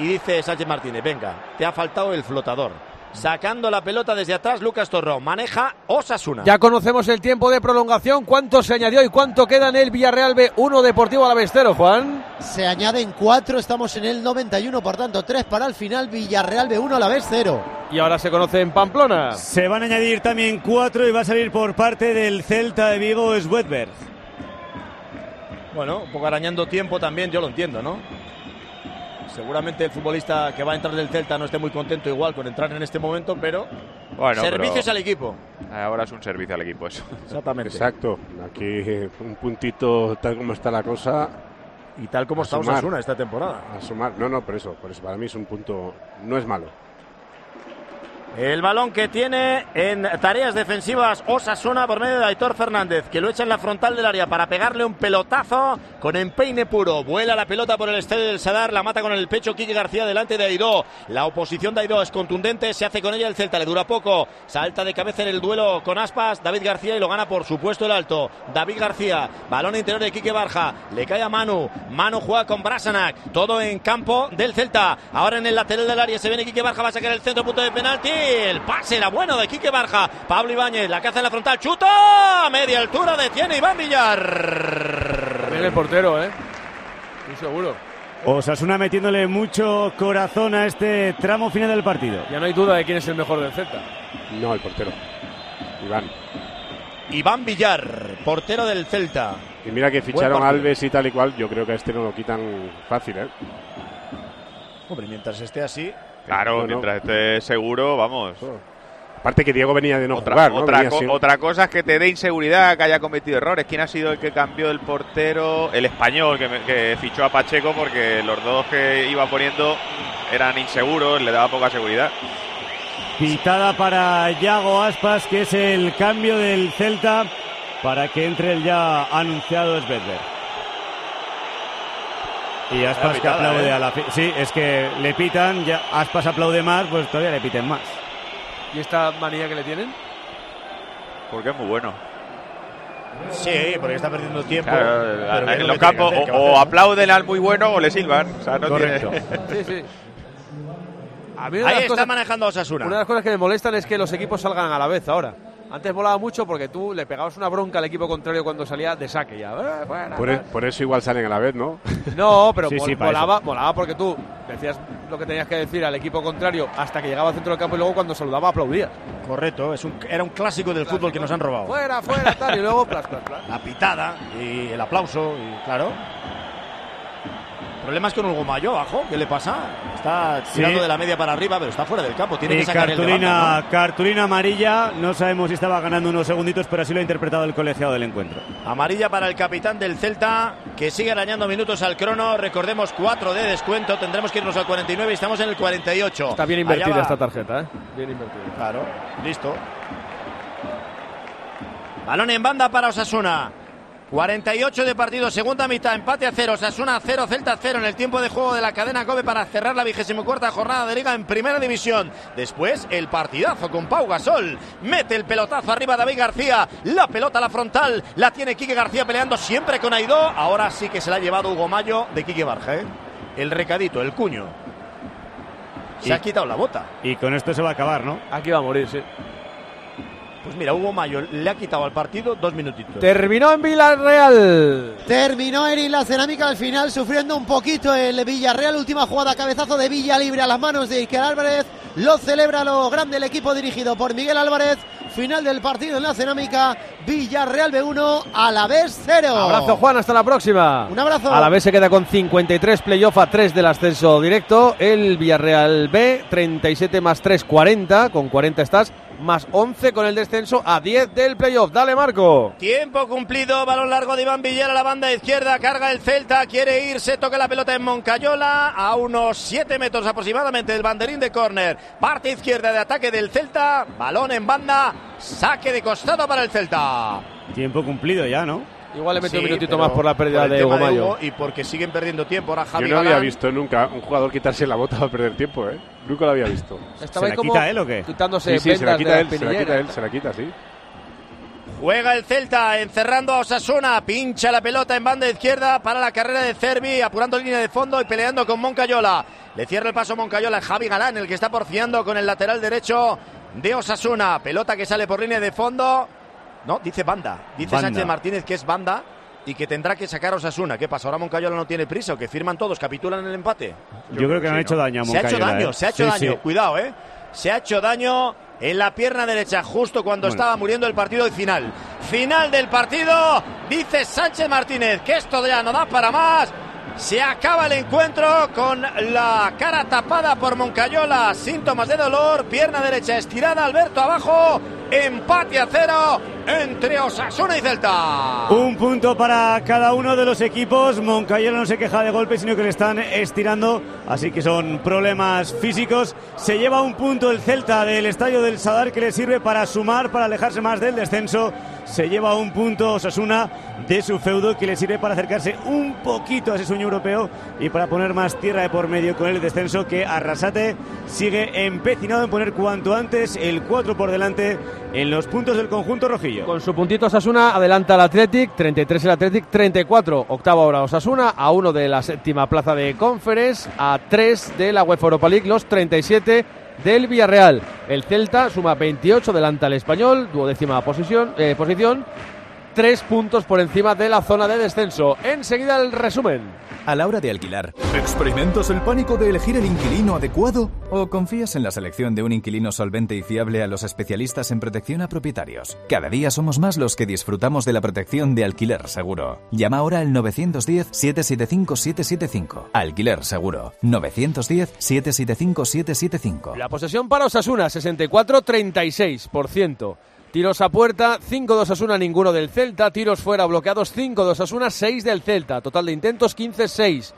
Speaker 2: Y dice Sánchez Martínez, venga, te ha faltado el flotador. Sacando la pelota desde atrás, Lucas Torró. Maneja Osasuna.
Speaker 1: Ya conocemos el tiempo de prolongación, cuánto se añadió y cuánto queda en el Villarreal B1 Deportivo Alavestero, Juan.
Speaker 3: Se añaden 4, estamos en el 91, por tanto 3 para el final, Villarreal B1 a la vez 0.
Speaker 1: Y ahora se conoce en Pamplona.
Speaker 5: Se van a añadir también cuatro y va a salir por parte del Celta de Vigo Swedberg.
Speaker 2: Bueno, un poco arañando tiempo también, yo lo entiendo, ¿no? Seguramente el futbolista que va a entrar del Celta no esté muy contento igual con entrar en este momento, pero
Speaker 7: Bueno,
Speaker 2: servicios
Speaker 7: pero
Speaker 2: al equipo.
Speaker 7: ahora es un servicio al equipo eso.
Speaker 2: Exactamente.
Speaker 6: Exacto. Aquí un puntito tal como está la cosa
Speaker 2: Y tal como
Speaker 6: A
Speaker 2: está
Speaker 6: sumar.
Speaker 2: Osasuna esta temporada.
Speaker 6: a sumar. No, no, por eso, por eso para mí es un punto no es malo.
Speaker 2: El balón que tiene en tareas defensivas Osasuna por medio de Aitor Fernández, que lo echa en la frontal del área para pegarle un pelotazo con empeine puro. Vuela la pelota por el estadio del Sadar, la mata con el pecho Quique García delante de Aidó. La oposición de Aidó es contundente, se hace con ella el Celta, le dura poco. Salta de cabeza en el duelo con Aspas, David García y lo gana por supuesto el alto. David García, balón interior de Quique Barja, le cae a Manu. Manu juega con Brasanac, todo en campo del Celta. Ahora en el lateral del área se viene Quique Barja, va a sacar el centro, punto de penalti. El pase era bueno de Quique Barja. Pablo Ibáñez, la caza en la frontal. ¡Chuta! A media altura detiene Iván Villar.
Speaker 1: También el portero, ¿eh? Muy seguro.
Speaker 5: Osasuna metiéndole mucho corazón a este tramo final del partido.
Speaker 1: Ya no hay duda de quién es el mejor del Celta.
Speaker 6: No, el portero. Iván.
Speaker 2: Iván Villar, portero del Celta.
Speaker 6: Y mira que ficharon a Alves y tal y cual. Yo creo que a este no lo quitan fácil, ¿eh?
Speaker 2: Hombre, mientras esté así.
Speaker 7: Claro,
Speaker 6: No, no.
Speaker 7: mientras esté seguro, vamos.
Speaker 6: Aparte que Diego venía de no
Speaker 7: otra,
Speaker 6: jugar, ¿no?
Speaker 7: otra,
Speaker 6: Venía
Speaker 7: co-
Speaker 6: sin-
Speaker 7: otra cosa es que te dé inseguridad, que haya cometido errores. ¿Quién ha sido el que cambió el portero? El español que, me- que fichó a Pacheco porque los dos que iba poniendo eran inseguros, le daba poca seguridad.
Speaker 5: Pitada para Yago Aspas, que es el cambio del Celta para que entre el ya anunciado Svedberg. Y Aspas que aplaude
Speaker 2: ¿eh?
Speaker 5: a la Sí, es que le pitan, ya Aspas aplaude más, pues todavía le piten más.
Speaker 1: ¿Y esta manía que le tienen?
Speaker 7: Porque es muy bueno.
Speaker 2: Sí, porque está perdiendo tiempo.
Speaker 7: Claro,
Speaker 2: pero
Speaker 7: en
Speaker 2: ¿qué es lo
Speaker 7: los
Speaker 2: tiene
Speaker 7: campos o, o aplauden al muy bueno o le silban. O sea, no tiene-
Speaker 5: Correcto.
Speaker 1: Sí, sí. A mí
Speaker 2: Ahí está
Speaker 1: cosas-
Speaker 2: manejando a Osasuna.
Speaker 1: Una de las cosas que me molestan es que los equipos salgan a la vez ahora. Antes volaba mucho porque tú le pegabas una bronca al equipo contrario cuando salía de saque ya. "Eh,
Speaker 6: Por, e-
Speaker 1: tal".
Speaker 6: por eso igual salen a la vez, ¿no?
Speaker 1: No, pero
Speaker 5: Sí,
Speaker 1: mol-
Speaker 5: sí, para
Speaker 1: molaba, molaba porque tú decías lo que tenías que decir al equipo contrario hasta que llegaba al centro del campo y luego cuando saludaba aplaudías.
Speaker 2: Correcto, es un, era un clásico del fútbol que nos han robado.
Speaker 1: Fuera, fuera, tal, y luego plas, plas, plas.
Speaker 2: La pitada y el aplauso, y claro. Problemas con Hugo Mayo abajo, ¿qué le pasa? Está
Speaker 5: Sí.
Speaker 2: tirando de la media para arriba, pero está fuera del campo. Tiene
Speaker 5: Y
Speaker 2: que sacar el banda,
Speaker 5: cartulina amarilla, no sabemos si estaba ganando unos segunditos, pero así lo ha interpretado el colegiado del encuentro.
Speaker 2: ¿no? Amarilla para el capitán del Celta, que sigue arañando minutos al crono. Recordemos, cuatro de descuento. Tendremos que irnos al 49 y estamos en el 48.
Speaker 1: Está bien invertida esta tarjeta, ¿eh? Bien invertida.
Speaker 2: Claro, listo. Balón en banda para Osasuna. 48 de partido, segunda mitad, empate a cero, Osasuna 0, Celta 0 en el tiempo de juego de la cadena Kobe para cerrar la vigésimo cuarta jornada de liga en primera división. Después el partidazo con Pau Gasol, mete el pelotazo arriba David García, la pelota a la frontal, la tiene Quique García peleando siempre con Aidó, ahora sí que se la ha llevado Hugo Mayo de Quique Barja, ¿eh? El recadito, el cuño. Se
Speaker 5: Y-
Speaker 2: ha quitado la bota.
Speaker 5: Y con esto se va a acabar, ¿no?
Speaker 1: Aquí va a morir, sí.
Speaker 2: Pues mira, Hugo Mayo le ha quitado al partido dos minutitos.
Speaker 1: Terminó en Villarreal.
Speaker 3: Terminó Erin la cerámica al final, sufriendo un poquito el Villarreal. Última jugada, cabezazo de Villa libre a las manos de Iker Álvarez. Lo celebra lo grande el equipo dirigido por Miguel Álvarez. Final del partido en la cerámica. Villarreal B1, a la vez 0.
Speaker 1: Abrazo, Juan, hasta la próxima.
Speaker 3: Un abrazo.
Speaker 1: A la vez se queda con 53 playoff a 3 del ascenso directo. El Villarreal B, 37 más 3, 40. Con 40 estás. Más 11 con el descenso a 10 del playoff. Dale, Marco.
Speaker 2: Tiempo cumplido, balón largo de Iván Villar a la banda izquierda, carga el Celta, quiere irse, toca la pelota en Moncayola, a unos 7 metros aproximadamente del banderín de córner, parte izquierda de ataque del Celta, balón en banda, saque de costado para el Celta.
Speaker 5: Tiempo cumplido ya, ¿no?
Speaker 1: Igual le mete un
Speaker 2: Sí,
Speaker 1: minutito
Speaker 2: pero
Speaker 1: más por la pérdida
Speaker 2: por
Speaker 1: de Hugo Mayo.
Speaker 2: y porque siguen perdiendo tiempo ahora Javi
Speaker 6: Yo no había visto nunca un jugador quitarse la bota para perder tiempo, ¿eh? Nunca lo había visto.
Speaker 1: Estaba
Speaker 5: ¿Se la
Speaker 1: como
Speaker 5: quita él o qué?
Speaker 1: Quitándose
Speaker 6: Sí, sí, se la quita
Speaker 1: de
Speaker 6: él,
Speaker 1: la
Speaker 6: se la quita él, se la quita, sí.
Speaker 2: Juega el Celta encerrando a Osasuna, pincha la pelota en banda izquierda para la carrera de Cervi, apurando línea de fondo y peleando con Moncayola. Le cierra el paso Moncayola, Javi Galán, el que está porfiando con el lateral derecho de Osasuna. Pelota que sale por línea de fondo. No, dice banda. Dice
Speaker 5: Banda.
Speaker 2: Sánchez Martínez que es banda y que tendrá que sacar a Osasuna. ¿Qué pasa? Ahora Moncayola no tiene prisa o que firman todos, capitulan el empate.
Speaker 5: Yo, creo que le han hecho daño a
Speaker 2: Se ha hecho daño,
Speaker 5: ¿eh?
Speaker 2: se ha hecho
Speaker 5: Sí,
Speaker 2: daño.
Speaker 5: sí.
Speaker 2: Cuidado, ¿eh? Se ha hecho daño en la pierna derecha justo cuando
Speaker 5: Bueno.
Speaker 2: estaba muriendo el partido de final. Final del partido, dice Sánchez Martínez que esto ya no da para más. Se acaba el encuentro con la cara tapada por Moncayola, síntomas de dolor, pierna derecha estirada, Alberto abajo, empate a cero entre Osasuna y Celta.
Speaker 5: Un punto para cada uno de los equipos. Moncayero no se queja de golpes, sino que le están estirando. Así que son problemas físicos. Se lleva un punto el Celta del estadio del Sadar que le sirve para sumar, para alejarse más del descenso. Se lleva un punto Osasuna de su feudo que le sirve para acercarse un poquito a ese sueño europeo y para poner más tierra de por medio con el descenso que Arrasate sigue empecinado en poner cuanto antes el 4 por delante en los puntos del conjunto rojillo.
Speaker 1: Con su puntito Osasuna adelanta el Athletic, 33 el Athletic, 34 octavo ahora Osasuna, a uno de la séptima plaza de Conference, a 3 de la UEFA Europa League, los 37 del Villarreal. El Celta suma 28, adelanta el Español, duodécima posición, eh, posición tres puntos por encima de la zona de descenso. Enseguida el resumen.
Speaker 10: A la hora de alquilar, ¿experimentas el pánico de elegir el inquilino adecuado? ¿O confías en la selección de un inquilino solvente y fiable a los especialistas en protección a propietarios? Cada día somos más los que disfrutamos de la protección de alquiler seguro. Llama ahora al 910-775-775. Alquiler seguro. 910-775-775.
Speaker 1: La posesión para Osasuna, 64-36%. Tiros a puerta, 5-2 Asuna, ninguno del Celta. Tiros fuera bloqueados, 5-2 Asuna, 6 del Celta. Total de intentos, 15-6.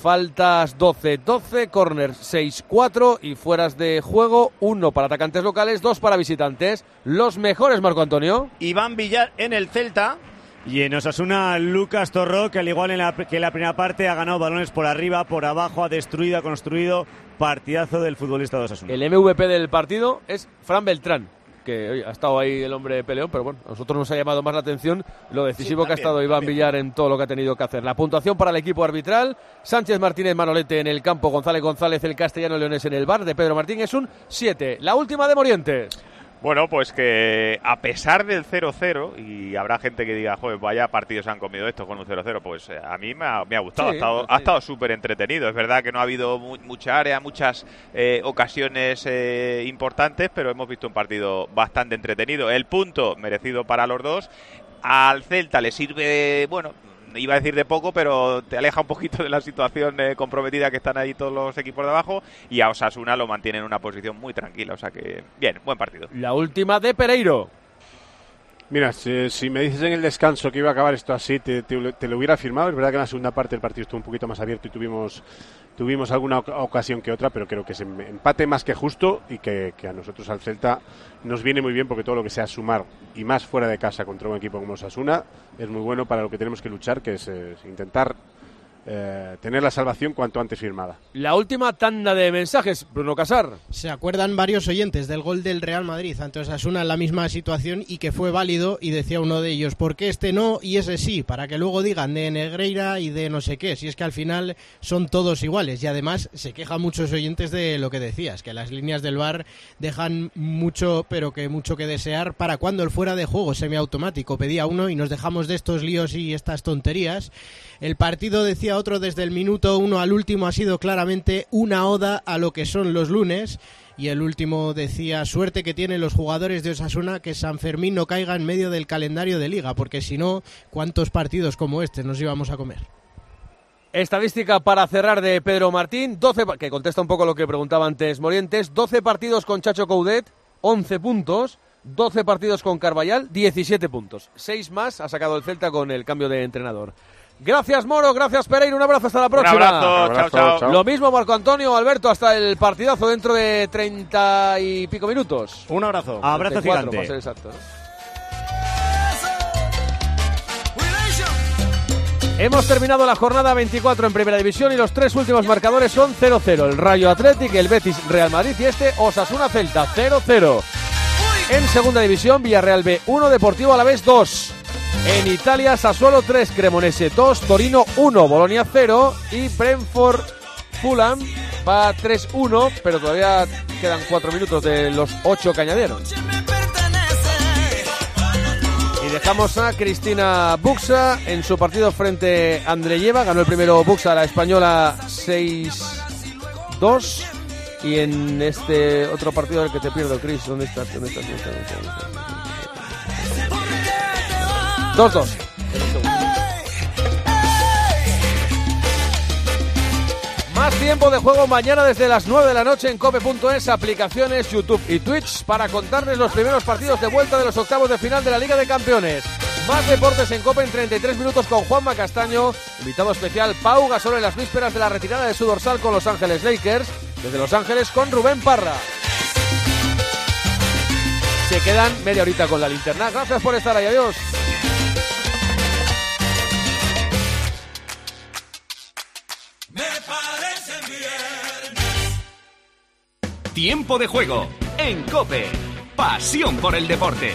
Speaker 1: Faltas 12-12, corners 6-4 y fueras de juego 1 para atacantes locales, 2 para visitantes. Los mejores, Marco Antonio.
Speaker 2: Iván Villar en el Celta.
Speaker 5: Y en Osasuna, Lucas Torro, que al igual en la, que en la primera parte ha ganado balones por arriba, por abajo, ha destruido, ha construido. Partidazo del futbolista de Osasuna.
Speaker 1: El MVP del partido es Fran Beltrán que oye, ha estado ahí el hombre peleón, pero bueno, a nosotros nos ha llamado más la atención lo decisivo
Speaker 2: Sí,
Speaker 1: que ha estado Iván
Speaker 2: también.
Speaker 1: Villar en todo lo que ha tenido que hacer. La puntuación para el equipo arbitral, Sánchez Martínez Manolete en el campo, González González, el castellano Leones en el bar de Pedro Martín es un 7. La última de Morientes.
Speaker 7: Bueno, pues que a pesar del 0-0, y habrá gente que diga, joder, vaya partidos han comido esto con un 0-0, pues eh, a mí me ha, me ha gustado,
Speaker 1: Sí,
Speaker 7: ha estado,
Speaker 1: sí.
Speaker 7: ha estado súper entretenido. Es verdad que no ha habido mu- mucha área, muchas eh, ocasiones eh, importantes, pero hemos visto un partido bastante entretenido. El punto merecido para los dos. Al Celta le sirve, bueno, iba a decir de poco, pero te aleja un poquito de la situación eh, comprometida que están ahí todos los equipos de abajo. Y a Osasuna lo mantiene en una posición muy tranquila. O sea que, bien, buen partido.
Speaker 1: La última de Pereiro.
Speaker 6: Mira, si, si me dices en el descanso que iba a acabar esto así, te, lo hubiera firmado. Es verdad que en la segunda parte el partido estuvo un poquito más abierto y tuvimos, tuvimos alguna oca- ocasión que otra, pero creo que es em- empate más que justo y que, a nosotros al Celta nos viene muy bien porque todo lo que sea sumar y más fuera de casa contra un equipo como Osasuna es muy bueno para lo que tenemos que luchar, que es eh, intentar eh, tener la salvación cuanto antes firmada.
Speaker 1: La última tanda de mensajes, Bruno Casar.
Speaker 11: Se acuerdan varios oyentes del gol del Real Madrid ante Osasuna en la misma situación y que fue válido y decía uno de ellos, ¿por qué este no y ese sí? Para que luego digan de Negreira y de no sé qué, si es que al final son todos iguales y además se quejan muchos oyentes de lo que decías, que las líneas del bar dejan mucho, pero que mucho que desear para cuando el fuera de juego semiautomático pedía uno y nos dejamos de estos líos y estas tonterías. El partido, decía otro, desde el minuto uno al último ha sido claramente una oda a lo que son los lunes. Y el último decía, suerte que tienen los jugadores de Osasuna que San Fermín no caiga en medio del calendario de liga, porque si no, ¿cuántos partidos como este nos íbamos a comer?
Speaker 1: Estadística para cerrar de Pedro Martín, 12, pa- que contesta un poco lo que preguntaba antes Morientes, 12 partidos con Chacho Coudet, 11 puntos, 12 partidos con Carballal, 17 puntos. 6 más ha sacado el Celta con el cambio de entrenador. Gracias Moro, gracias Pereira, un abrazo hasta la próxima.
Speaker 7: abrazo, chao, chao. chao.
Speaker 1: Lo mismo Marco Antonio, Alberto, hasta el partidazo dentro de 30 y pico minutos.
Speaker 2: Un abrazo.
Speaker 5: Abrazo
Speaker 1: 34,
Speaker 5: gigante.
Speaker 1: para ser exacto, ¿no? Hemos terminado la jornada 24 en Primera División y los tres últimos marcadores son 0-0. El Rayo Athletic, el Betis Real Madrid y este Osasuna Celta 0-0. En Segunda División, Villarreal B 1, Deportivo Alavés 2. En Italia, Sassuolo 3, Cremonese 2, Torino 1, Bolonia 0 y Brentford Fulham va 3-1, pero todavía quedan 4 minutos de los 8 que añadieron. Y dejamos a Cristina Buxa en su partido frente a Andreyeva. Ganó el primero Buxa, la española 6-2. Y en este otro partido del que te pierdo, Chris, ¿dónde estás? ¿Dónde estás? ¿Dónde estás? ¿Dónde estás? ¿Dónde estás? 2-2. Más tiempo de juego mañana desde las 9 de la noche en cope.es, aplicaciones, YouTube y Twitch para contarles los primeros partidos de vuelta de los octavos de final de la Liga de Campeones. Más deportes en Cope en 33 minutos con Juanma Castaño, invitado especial Pau Gasol en las vísperas de la retirada de su dorsal con Los Ángeles Lakers, desde Los Ángeles con Rubén Parra. Se quedan media horita con la linterna. Gracias por estar ahí, adiós.
Speaker 12: Tiempo de juego en Cope. Pasión por el deporte.